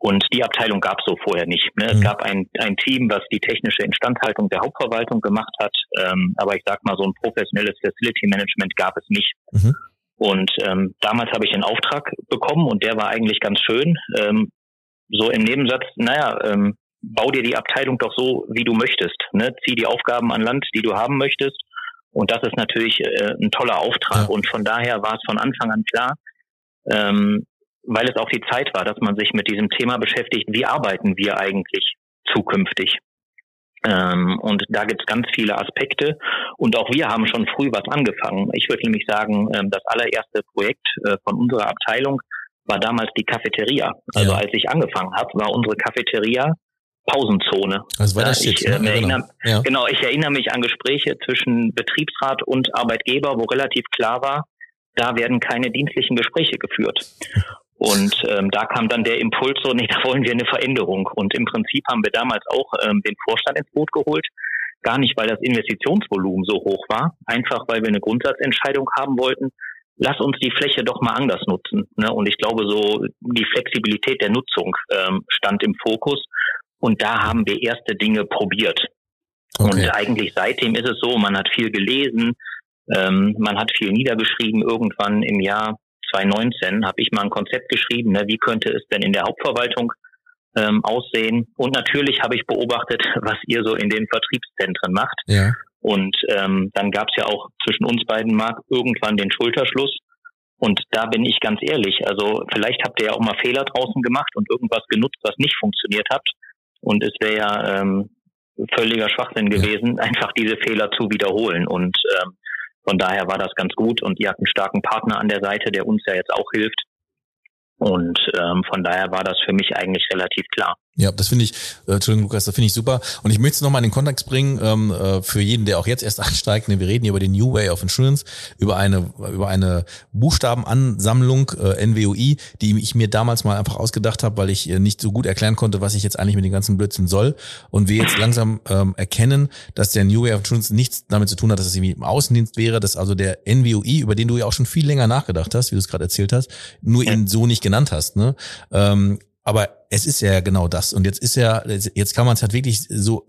E: Und die Abteilung gab es so vorher nicht. Ne? Mhm. Es gab ein, ein Team, was die technische Instandhaltung der Hauptverwaltung gemacht hat, ähm, aber ich sag mal, so ein professionelles Facility Management gab es nicht. Mhm. Und ähm, damals habe ich einen Auftrag bekommen und der war eigentlich ganz schön. Ähm, so im Nebensatz, naja, ähm, bau dir die Abteilung doch so, wie du möchtest. Ne? Zieh die Aufgaben an Land, die du haben möchtest. Und das ist natürlich äh, ein toller Auftrag. Ja. Und von daher war es von Anfang an klar, ähm, weil es auch die Zeit war, dass man sich mit diesem Thema beschäftigt, wie arbeiten wir eigentlich zukünftig. Ähm, und da gibt es ganz viele Aspekte. Und auch wir haben schon früh was angefangen. Ich würde nämlich sagen, ähm, das allererste Projekt äh, von unserer Abteilung war damals die Cafeteria. Also ja. als ich angefangen habe, war unsere Cafeteria Pausenzone.
B: Also war das
E: ich,
B: jetzt,
E: äh, ne? erinnere, ja. Genau, ich erinnere mich an Gespräche zwischen Betriebsrat und Arbeitgeber, wo relativ klar war, da werden keine dienstlichen Gespräche geführt. Und ähm, da kam dann der Impuls so, nee, da wollen wir eine Veränderung. Und im Prinzip haben wir damals auch ähm, den Vorstand ins Boot geholt. Gar nicht, weil das Investitionsvolumen so hoch war, einfach weil wir eine Grundsatzentscheidung haben wollten. Lass uns die Fläche doch mal anders nutzen. Ne? Und ich glaube, so die Flexibilität der Nutzung ähm, stand im Fokus. Und da haben wir erste Dinge probiert. Okay. Und eigentlich seitdem ist es so, man hat viel gelesen, ähm, man hat viel niedergeschrieben. Irgendwann im Jahr 2019 habe ich mal ein Konzept geschrieben, ne, wie könnte es denn in der Hauptverwaltung ähm, aussehen. Und natürlich habe ich beobachtet, was ihr so in den Vertriebszentren macht. Ja. Und ähm, dann gab es ja auch zwischen uns beiden, Marc, irgendwann den Schulterschluss. Und da bin ich ganz ehrlich, also vielleicht habt ihr ja auch mal Fehler draußen gemacht und irgendwas genutzt, was nicht funktioniert hat. Und es wäre ja ähm, völliger Schwachsinn gewesen, ja. einfach diese Fehler zu wiederholen. Und ähm, von daher war das ganz gut und ihr habt einen starken Partner an der Seite, der uns ja jetzt auch hilft. Und ähm, von daher war das für mich eigentlich relativ klar.
B: Ja, das finde ich, äh, Entschuldigung, Lukas, das finde ich super. Und ich möchte es nochmal in den Kontext bringen, ähm, äh, für jeden, der auch jetzt erst einsteigt. Ne, wir reden hier über den New Way of Insurance, über eine, über eine Buchstabenansammlung, äh, NWOI, die ich mir damals mal einfach ausgedacht habe, weil ich äh, nicht so gut erklären konnte, was ich jetzt eigentlich mit dem ganzen Blödsinn soll. Und wir jetzt langsam ähm, erkennen, dass der New Way of Insurance nichts damit zu tun hat, dass es irgendwie im Außendienst wäre, dass also der NWOI, über den du ja auch schon viel länger nachgedacht hast, wie du es gerade erzählt hast, nur ihn so nicht genannt hast. Ne? Ähm, aber es ist ja genau das. Und jetzt ist ja, jetzt kann man es halt wirklich so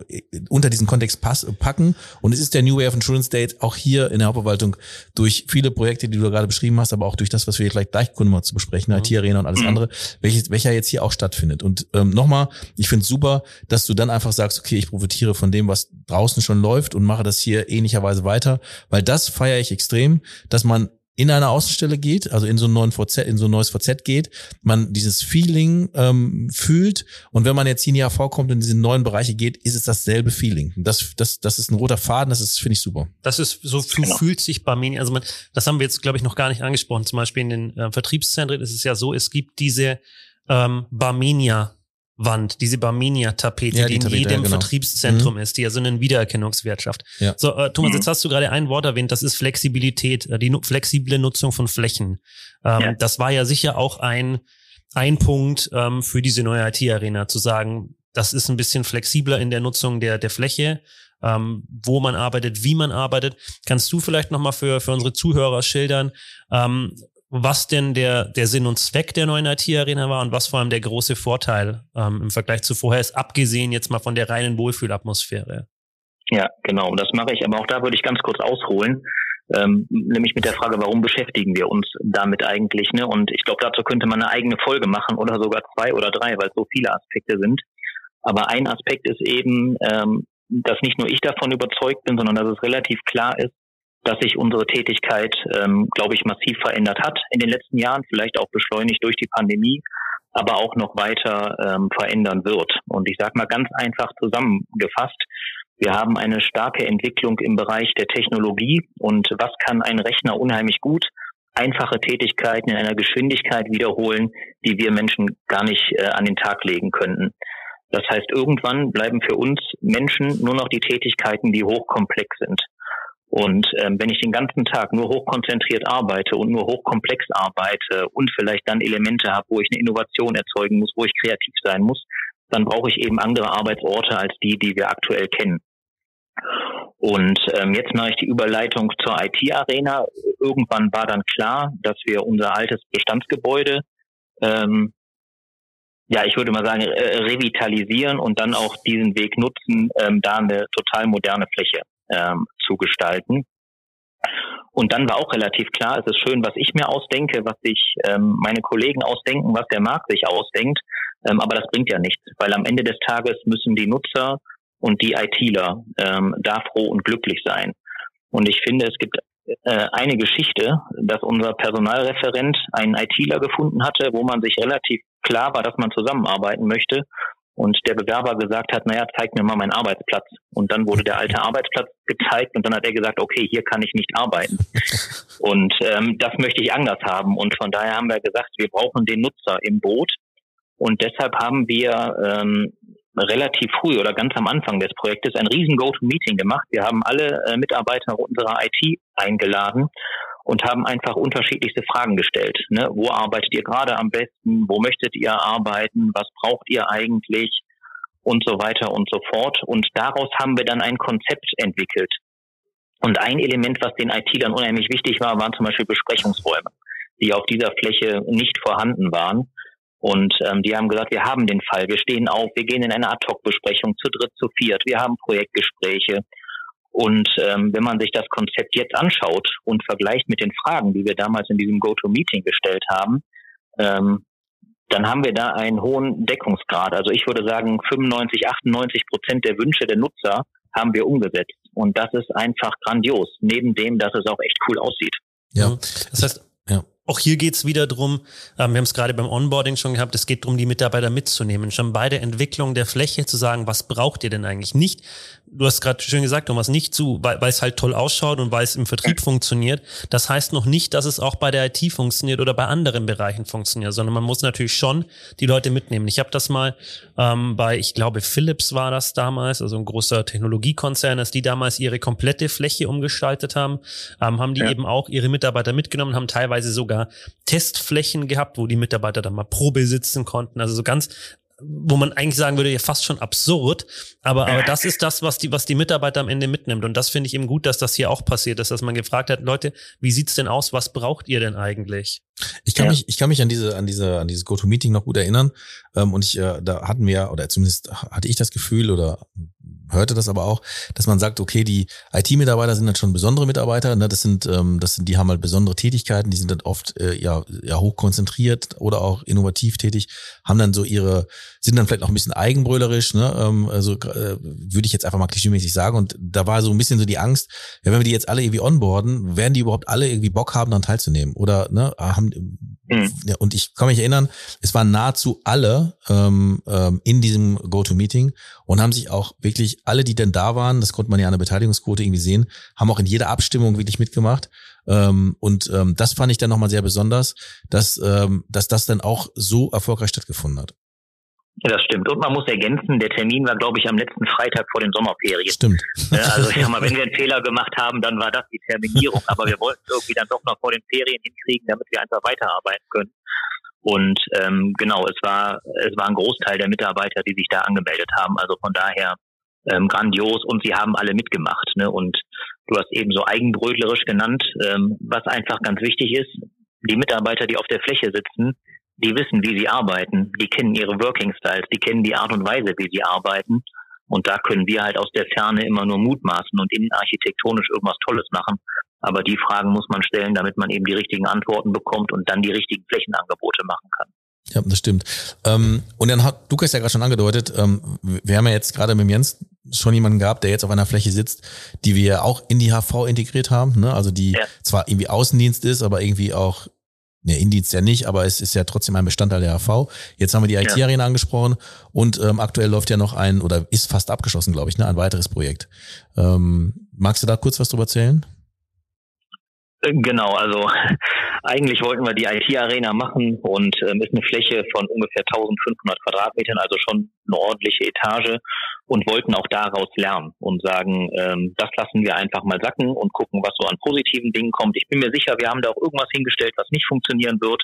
B: unter diesen Kontext pass, packen. Und es ist der New Way of Insurance Date auch hier in der Hauptverwaltung durch viele Projekte, die du gerade beschrieben hast, aber auch durch das, was wir vielleicht gleich kommen mal zu besprechen, mhm. IT-Arena und alles mhm. andere, welches, welcher jetzt hier auch stattfindet. Und ähm, nochmal, ich finde es super, dass du dann einfach sagst, okay, ich profitiere von dem, was draußen schon läuft und mache das hier ähnlicherweise weiter, weil das feiere ich extrem, dass man in eine Außenstelle geht, also in so, einen neuen VZ, in so ein neues VZ geht, man dieses Feeling ähm, fühlt und wenn man jetzt hier vorkommt und in diese neuen Bereiche geht, ist es dasselbe Feeling. Das, das, das ist ein roter Faden, das ist, finde ich super.
A: Das ist, so genau. fühlt sich Barmenia, also man, das haben wir jetzt, glaube ich, noch gar nicht angesprochen. Zum Beispiel in den äh, Vertriebszentren ist es ja so, es gibt diese ähm, Barmenia Wand, diese Barmenia-Tapete, ja, die, die, in jedem ja, genau. Vertriebszentrum mhm. ist, die ja so einen Wiedererkennungswert schafft. Ja. So, äh, Thomas, mhm. jetzt hast du gerade ein Wort erwähnt, das ist Flexibilität, äh, die nu flexible Nutzung von Flächen. Ähm, ja. Das war ja sicher auch ein, ein Punkt ähm, für diese neue IT-Arena, zu sagen, das ist ein bisschen flexibler in der Nutzung der, der Fläche, ähm, wo man arbeitet, wie man arbeitet. Kannst du vielleicht nochmal für, für unsere Zuhörer schildern, ähm, was denn der, der Sinn und Zweck der neuen IT-Arena war und was vor allem der große Vorteil ähm, im Vergleich zu vorher ist, abgesehen jetzt mal von der reinen Wohlfühlatmosphäre.
E: Ja, genau, das mache ich. Aber auch da würde ich ganz kurz ausholen, ähm, nämlich mit der Frage, warum beschäftigen wir uns damit eigentlich? Ne? Und ich glaube, dazu könnte man eine eigene Folge machen oder sogar zwei oder drei, weil es so viele Aspekte sind. Aber ein Aspekt ist eben, ähm, dass nicht nur ich davon überzeugt bin, sondern dass es relativ klar ist, dass sich unsere Tätigkeit, ähm, glaube ich, massiv verändert hat in den letzten Jahren, vielleicht auch beschleunigt durch die Pandemie, aber auch noch weiter ähm, verändern wird. Und ich sage mal ganz einfach zusammengefasst, wir haben eine starke Entwicklung im Bereich der Technologie und was kann ein Rechner unheimlich gut? Einfache Tätigkeiten in einer Geschwindigkeit wiederholen, die wir Menschen gar nicht äh, an den Tag legen könnten. Das heißt, irgendwann bleiben für uns Menschen nur noch die Tätigkeiten, die hochkomplex sind. Und ähm, wenn ich den ganzen Tag nur hochkonzentriert arbeite und nur hochkomplex arbeite und vielleicht dann Elemente habe, wo ich eine Innovation erzeugen muss, wo ich kreativ sein muss, dann brauche ich eben andere Arbeitsorte als die, die wir aktuell kennen. Und ähm, jetzt mache ich die Überleitung zur IT-Arena. Irgendwann war dann klar, dass wir unser altes Bestandsgebäude, ähm, ja, ich würde mal sagen, äh, revitalisieren und dann auch diesen Weg nutzen, ähm, da eine total moderne Fläche ähm, zu gestalten. Und dann war auch relativ klar, es ist schön, was ich mir ausdenke, was sich ähm, meine Kollegen ausdenken, was der Markt sich ausdenkt, ähm, aber das bringt ja nichts, weil am Ende des Tages müssen die Nutzer und die ITler ähm, da froh und glücklich sein. Und ich finde, es gibt äh, eine Geschichte, dass unser Personalreferent einen ITler gefunden hatte, wo man sich relativ klar war, dass man zusammenarbeiten möchte und der Bewerber gesagt hat, naja, zeig mir mal meinen Arbeitsplatz. Und dann wurde der alte Arbeitsplatz gezeigt und dann hat er gesagt, okay, hier kann ich nicht arbeiten. Und ähm, das möchte ich anders haben. Und von daher haben wir gesagt, wir brauchen den Nutzer im Boot. Und deshalb haben wir ähm, relativ früh oder ganz am Anfang des Projektes ein riesen Go-to-Meeting gemacht. Wir haben alle äh, Mitarbeiter unserer IT eingeladen und haben einfach unterschiedlichste Fragen gestellt. Ne? Wo arbeitet ihr gerade am besten? Wo möchtet ihr arbeiten? Was braucht ihr eigentlich? Und so weiter und so fort. Und daraus haben wir dann ein Konzept entwickelt. Und ein Element, was den IT-Lern unheimlich wichtig war, waren zum Beispiel Besprechungsräume, die auf dieser Fläche nicht vorhanden waren. Und ähm, die haben gesagt, wir haben den Fall, wir stehen auf, wir gehen in eine Ad-Hoc-Besprechung zu dritt, zu viert, wir haben Projektgespräche und ähm, wenn man sich das Konzept jetzt anschaut und vergleicht mit den Fragen, die wir damals in diesem Go-To-Meeting gestellt haben, ähm, dann haben wir da einen hohen Deckungsgrad. Also ich würde sagen, 95, 98 Prozent der Wünsche der Nutzer haben wir umgesetzt. Und das ist einfach grandios, neben dem, dass es auch echt cool aussieht.
A: Ja, das heißt, auch hier geht's wieder drum, ähm, wir haben es gerade beim Onboarding schon gehabt, es geht darum, die Mitarbeiter mitzunehmen, schon bei der Entwicklung der Fläche zu sagen, was braucht ihr denn eigentlich nicht? Du hast gerade schön gesagt, Thomas, nicht zu, weil, weil es halt toll ausschaut und weil es im Vertrieb funktioniert. Das heißt noch nicht, dass es auch bei der IT funktioniert oder bei anderen Bereichen funktioniert, sondern man muss natürlich schon die Leute mitnehmen. Ich habe das mal ähm, bei, ich glaube, Philips war das damals, also ein großer Technologiekonzern, dass die damals ihre komplette Fläche umgestaltet haben, ähm, haben die ja. eben auch ihre Mitarbeiter mitgenommen, haben teilweise sogar sogar Testflächen gehabt, wo die Mitarbeiter dann mal Probe sitzen konnten. Also so ganz wo man eigentlich sagen würde, ja fast schon absurd, aber, aber das ist das, was die, was die Mitarbeiter am Ende mitnimmt. Und das finde ich eben gut, dass das hier auch passiert ist, dass man gefragt hat, Leute, wie sieht's denn aus? Was braucht ihr denn eigentlich?
B: Ich kann ja. mich, ich kann mich an diese, an diese, an dieses GoToMeeting noch gut erinnern. Ähm, und ich, äh, da hatten wir, oder zumindest hatte ich das Gefühl, oder hörte das aber auch, dass man sagt, okay, die IT-Mitarbeiter sind dann schon besondere Mitarbeiter, ne? das sind, ähm, das sind, die haben halt besondere Tätigkeiten, die sind dann oft äh, ja, ja hoch konzentriert oder auch innovativ tätig, haben dann so ihre, sind dann vielleicht noch ein bisschen eigenbrüllerisch, ne? ähm, also äh, würde ich jetzt einfach mal klischeemäßig sagen. Und da war so ein bisschen so die Angst, ja, wenn wir die jetzt alle irgendwie onboarden, werden die überhaupt alle irgendwie Bock haben, daran teilzunehmen? Oder ne, haben mhm. ja, und ich kann mich erinnern, es waren nahezu alle ähm, ähm, in diesem Go-To-Meeting und haben sich auch wirklich alle, die denn da waren, das konnte man ja an der Beteiligungsquote irgendwie sehen, haben auch in jeder Abstimmung wirklich mitgemacht. Ähm, und ähm, das fand ich dann nochmal sehr besonders, dass, ähm, dass das dann auch so erfolgreich stattgefunden hat.
E: Ja, das stimmt. Und man muss ergänzen, der Termin war, glaube ich, am letzten Freitag vor den Sommerferien.
B: Stimmt.
E: Also ich sag mal, wenn wir einen Fehler gemacht haben, dann war das die Terminierung. Aber wir wollten irgendwie dann doch noch vor den Ferien hinkriegen, damit wir einfach weiterarbeiten können. Und ähm, genau, es war es war ein Großteil der Mitarbeiter, die sich da angemeldet haben. Also von daher ähm, grandios und sie haben alle mitgemacht. Ne? Und du hast eben so eigenbrötlerisch genannt, ähm, was einfach ganz wichtig ist. Die Mitarbeiter, die auf der Fläche sitzen, die wissen, wie sie arbeiten, die kennen ihre Working Styles, die kennen die Art und Weise, wie sie arbeiten. Und da können wir halt aus der Ferne immer nur mutmaßen und innenarchitektonisch irgendwas Tolles machen. Aber die Fragen muss man stellen, damit man eben die richtigen Antworten bekommt und dann die richtigen Flächenangebote machen kann.
B: Ja, das stimmt. Ähm, und dann hat Lukas ja gerade schon angedeutet, ähm, wir haben ja jetzt gerade mit Jens schon jemanden gehabt, der jetzt auf einer Fläche sitzt, die wir auch in die HV integriert haben, ne? also die ja. zwar irgendwie Außendienst ist, aber irgendwie auch Ne, Indienst ja nicht, aber es ist ja trotzdem ein Bestandteil der AV. Jetzt haben wir die IT-Arena ja. angesprochen und ähm, aktuell läuft ja noch ein, oder ist fast abgeschlossen, glaube ich, ne, ein weiteres Projekt. Ähm, magst du da kurz was drüber erzählen?
E: Genau, also eigentlich wollten wir die IT-Arena machen und ähm, ist eine Fläche von ungefähr 1500 Quadratmetern, also schon eine ordentliche Etage und wollten auch daraus lernen und sagen, ähm, das lassen wir einfach mal sacken und gucken, was so an positiven Dingen kommt. Ich bin mir sicher, wir haben da auch irgendwas hingestellt, was nicht funktionieren wird.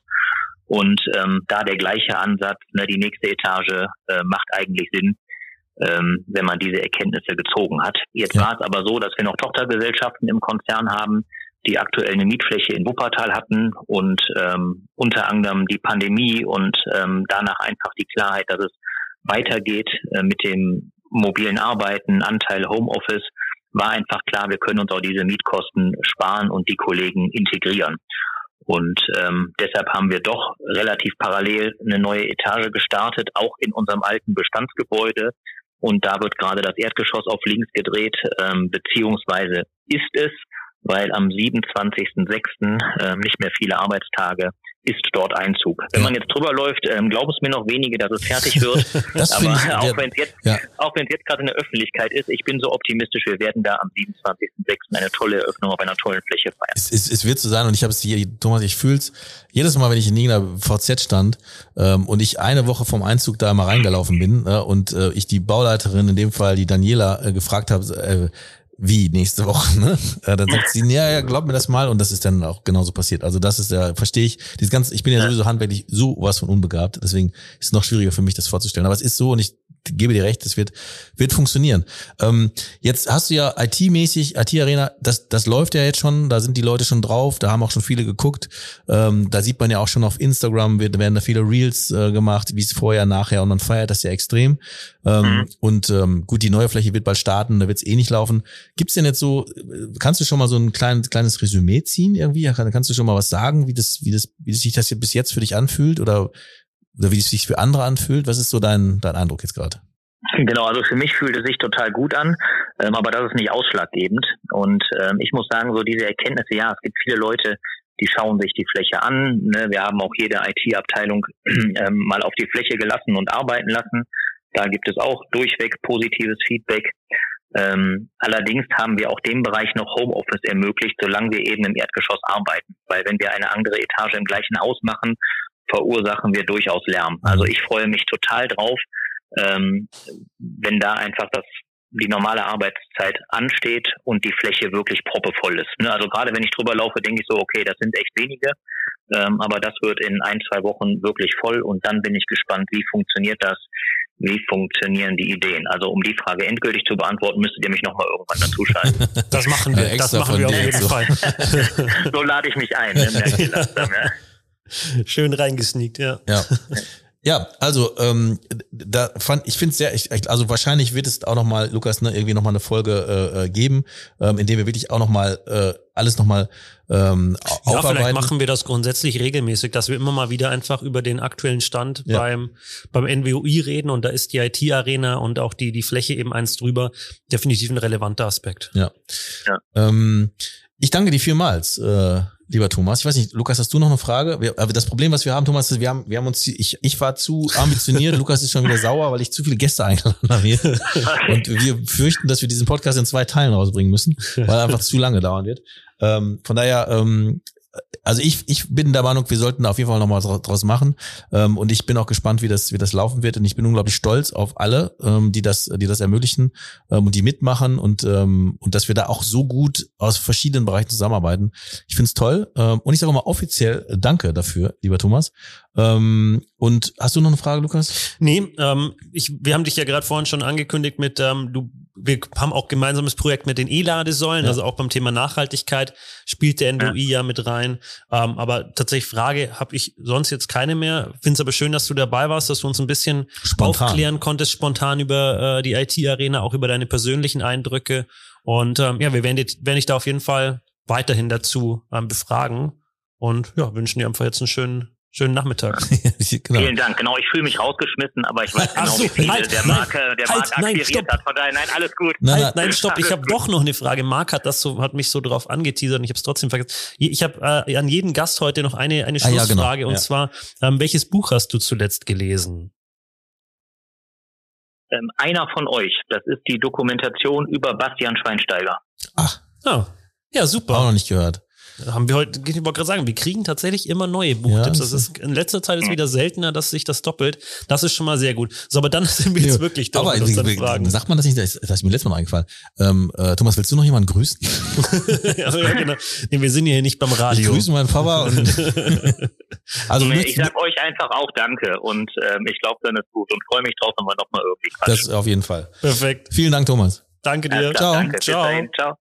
E: Und ähm, da der gleiche Ansatz, ne, die nächste Etage äh, macht eigentlich Sinn, ähm, wenn man diese Erkenntnisse gezogen hat. Jetzt ja. war es aber so, dass wir noch Tochtergesellschaften im Konzern haben, die aktuell eine Mietfläche in Wuppertal hatten und ähm, unter anderem die Pandemie und ähm, danach einfach die Klarheit, dass es weitergeht äh, mit dem mobilen Arbeiten, Anteil Homeoffice, war einfach klar, wir können uns auch diese Mietkosten sparen und die Kollegen integrieren. Und ähm, deshalb haben wir doch relativ parallel eine neue Etage gestartet, auch in unserem alten Bestandsgebäude. Und da wird gerade das Erdgeschoss auf links gedreht, ähm, beziehungsweise ist es, weil am 27.06. Äh, nicht mehr viele Arbeitstage ist dort Einzug. Wenn man jetzt drüber läuft, ähm, glauben es mir noch wenige, dass es fertig wird. Aber ich, auch wenn es jetzt, ja. auch wenn es jetzt gerade in der Öffentlichkeit ist, ich bin so optimistisch, wir werden da am 27.06. eine tolle Eröffnung auf einer tollen Fläche feiern.
B: Es, es, es wird so sein und ich habe es hier, Thomas, ich fühl's jedes Mal, wenn ich in irgendeiner VZ stand ähm, und ich eine Woche vom Einzug da mal reingelaufen bin äh, und äh, ich die Bauleiterin, in dem Fall die Daniela, äh, gefragt habe, äh, wie nächste Woche, ne? Äh, dann sagt sie, ja, ja, glaub mir das mal und das ist dann auch genauso passiert. Also das ist ja, verstehe ich, dieses ganze, ich bin ja sowieso handwerklich so was von unbegabt, deswegen ist es noch schwieriger für mich, das vorzustellen. Aber es ist so und ich gebe dir recht, das wird, wird funktionieren. Ähm, jetzt hast du ja IT-mäßig, IT-Arena, das, das läuft ja jetzt schon, da sind die Leute schon drauf, da haben auch schon viele geguckt. Ähm, da sieht man ja auch schon auf Instagram, wird, werden da viele Reels äh, gemacht, wie es vorher, nachher und man feiert das ja extrem. Ähm, mhm. Und ähm, gut, die neue Fläche wird bald starten, da wird es eh nicht laufen. Gibt's denn jetzt so, kannst du schon mal so ein kleines, kleines Resümee ziehen irgendwie? Kannst du schon mal was sagen, wie das, wie das, wie sich das bis jetzt für dich anfühlt oder oder wie es sich für andere anfühlt? Was ist so dein, dein Eindruck jetzt gerade?
E: Genau, also für mich fühlt es sich total gut an, ähm, aber das ist nicht ausschlaggebend. Und ähm, ich muss sagen, so diese Erkenntnisse, ja, es gibt viele Leute, die schauen sich die Fläche an. Ne? Wir haben auch jede IT-Abteilung ähm, mal auf die Fläche gelassen und arbeiten lassen. Da gibt es auch durchweg positives Feedback. Ähm, allerdings haben wir auch dem Bereich noch Homeoffice ermöglicht, solange wir eben im Erdgeschoss arbeiten. Weil wenn wir eine andere Etage im gleichen Haus machen verursachen wir durchaus Lärm. Also ich freue mich total drauf, ähm, wenn da einfach das die normale Arbeitszeit ansteht und die Fläche wirklich proppevoll ist. Ne? Also gerade wenn ich drüber laufe, denke ich so, okay, das sind echt wenige, ähm, aber das wird in ein, zwei Wochen wirklich voll und dann bin ich gespannt, wie funktioniert das, wie funktionieren die Ideen. Also um die Frage endgültig zu beantworten, müsstet ihr mich nochmal irgendwann dazu schalten.
A: Das machen wir, ja, das machen wir auf jeden Fall.
E: so lade ich mich ein. Ne?
A: Schön reingesneakt, ja.
B: Ja. ja, also ähm, da fand ich finde es sehr, ich, also wahrscheinlich wird es auch noch mal, Lukas, ne, irgendwie noch mal eine Folge äh, äh geben, ähm, in der wir wirklich auch noch mal äh, alles noch mal ähm,
A: Ja,
B: aufarbeiten.
A: vielleicht machen wir das grundsätzlich regelmäßig, dass wir immer mal wieder einfach über den aktuellen Stand
B: Ja.
A: beim, beim NWOI reden und da ist die IT-Arena und auch die, die Fläche eben eins drüber definitiv ein relevanter Aspekt.
B: Ja.
E: Ja.
B: Ähm, ich danke dir vielmals, äh, lieber Thomas. Ich weiß nicht, Lukas, hast du noch eine Frage? Wir, aber das Problem, was wir haben, Thomas, ist, wir haben, wir haben uns, ich, ich war zu ambitioniert, Lukas ist schon wieder sauer, weil ich zu viele Gäste eingeladen habe. Und wir fürchten, dass wir diesen Podcast in zwei Teilen rausbringen müssen, weil er einfach zu lange dauern wird. Ähm, von daher, ähm, also ich, ich bin der Meinung, wir sollten auf jeden Fall noch mal dra- draus machen. Ähm, und ich bin auch gespannt, wie das, wie das laufen wird. Und ich bin unglaublich stolz auf alle, ähm, die das, die das ermöglichen ähm, und die mitmachen und, ähm, und dass wir da auch so gut aus verschiedenen Bereichen zusammenarbeiten. Ich find's toll. Ähm, und ich sage mal offiziell Danke dafür, lieber Thomas. Ähm, und hast du noch eine Frage, Lukas?
A: Nee, ähm, ich, wir haben dich ja gerade vorhin schon angekündigt mit, ähm, du, wir haben auch gemeinsames Projekt mit den E-Ladesäulen,
B: Ja.
A: also auch beim Thema Nachhaltigkeit spielt der NWI ja, mit rein. Ähm, aber tatsächlich Frage habe ich sonst jetzt keine mehr. Finde es aber schön, dass du dabei warst, dass du uns ein bisschen
B: Spontan.
A: aufklären konntest, spontan über äh, die IT-Arena, auch über deine persönlichen Eindrücke. Und ähm, ja, wir werden, dich- werden dich da auf jeden Fall weiterhin dazu ähm, befragen. Und ja, wünschen dir einfach jetzt einen schönen, schönen Nachmittag.
B: genau.
E: Vielen Dank. Genau, ich fühle mich rausgeschmissen, aber ich weiß
A: Ach
E: genau,
A: so,
E: wie viele
A: halt,
E: der
A: nein,
E: Markt, äh, der
A: halt,
E: Markt
A: nein,
E: akquiriert
A: stopp.
E: hat. Von daher, nein, alles gut.
B: Nein,
A: Halt,
B: nein,
A: nein, stopp, ich habe doch noch eine Frage. Marc hat das so, hat mich so drauf angeteasert und ich habe es trotzdem vergessen. Ich habe äh, an jeden Gast heute noch eine, eine
B: Ah, ja,
A: Schlussfrage
B: genau,
A: und
B: ja.
A: zwar, ähm, welches Buch hast du zuletzt gelesen?
E: Ähm, einer von euch, das ist die Dokumentation über Bastian Schweinsteiger.
B: Ach,
A: Ah, ja,
B: auch
A: super.
B: noch nicht gehört.
A: Haben wir heute, ich wollte gerade sagen, wir kriegen tatsächlich immer neue Buchtipps.
B: Ja,
A: das ist, in letzter Zeit ist wieder seltener, dass sich das doppelt. Das ist schon mal sehr gut. So, aber dann sind wir jetzt wirklich durch
B: Aber wie-
A: Fragen.
B: sagt man das nicht? Das, das ist mir letztes Mal noch eingefallen. Ähm, äh, Thomas, willst du noch jemanden grüßen?
A: also, ja, genau. nee, wir sind hier nicht beim
B: Ich
A: Radio.
B: grüße meinen Papa und also
E: Nee, ich sag euch einfach auch Danke und ähm, ich glaube, dann ist gut und freue mich drauf, wenn wir nochmal irgendwie
B: das
E: quatschen.
B: auf jeden Fall.
A: Perfekt.
B: Vielen Dank, Thomas.
A: Danke dir.
B: Ciao.
E: Danke. Bis
A: Ciao.
E: dahin. Ciao.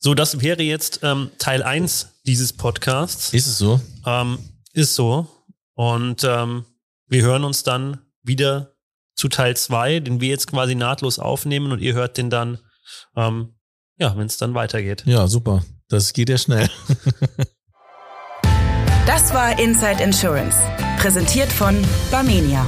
A: So, das wäre jetzt ähm, Teil 1 dieses Podcasts.
B: Ist es so?
A: Ähm, ist so. Und ähm, wir hören uns dann wieder zu Teil 2, den wir jetzt quasi nahtlos aufnehmen und ihr hört den dann, ähm, ja, wenn es dann weitergeht.
B: Ja, super. Das geht ja schnell.
C: Das war Inside Insurance, präsentiert von Barmenia.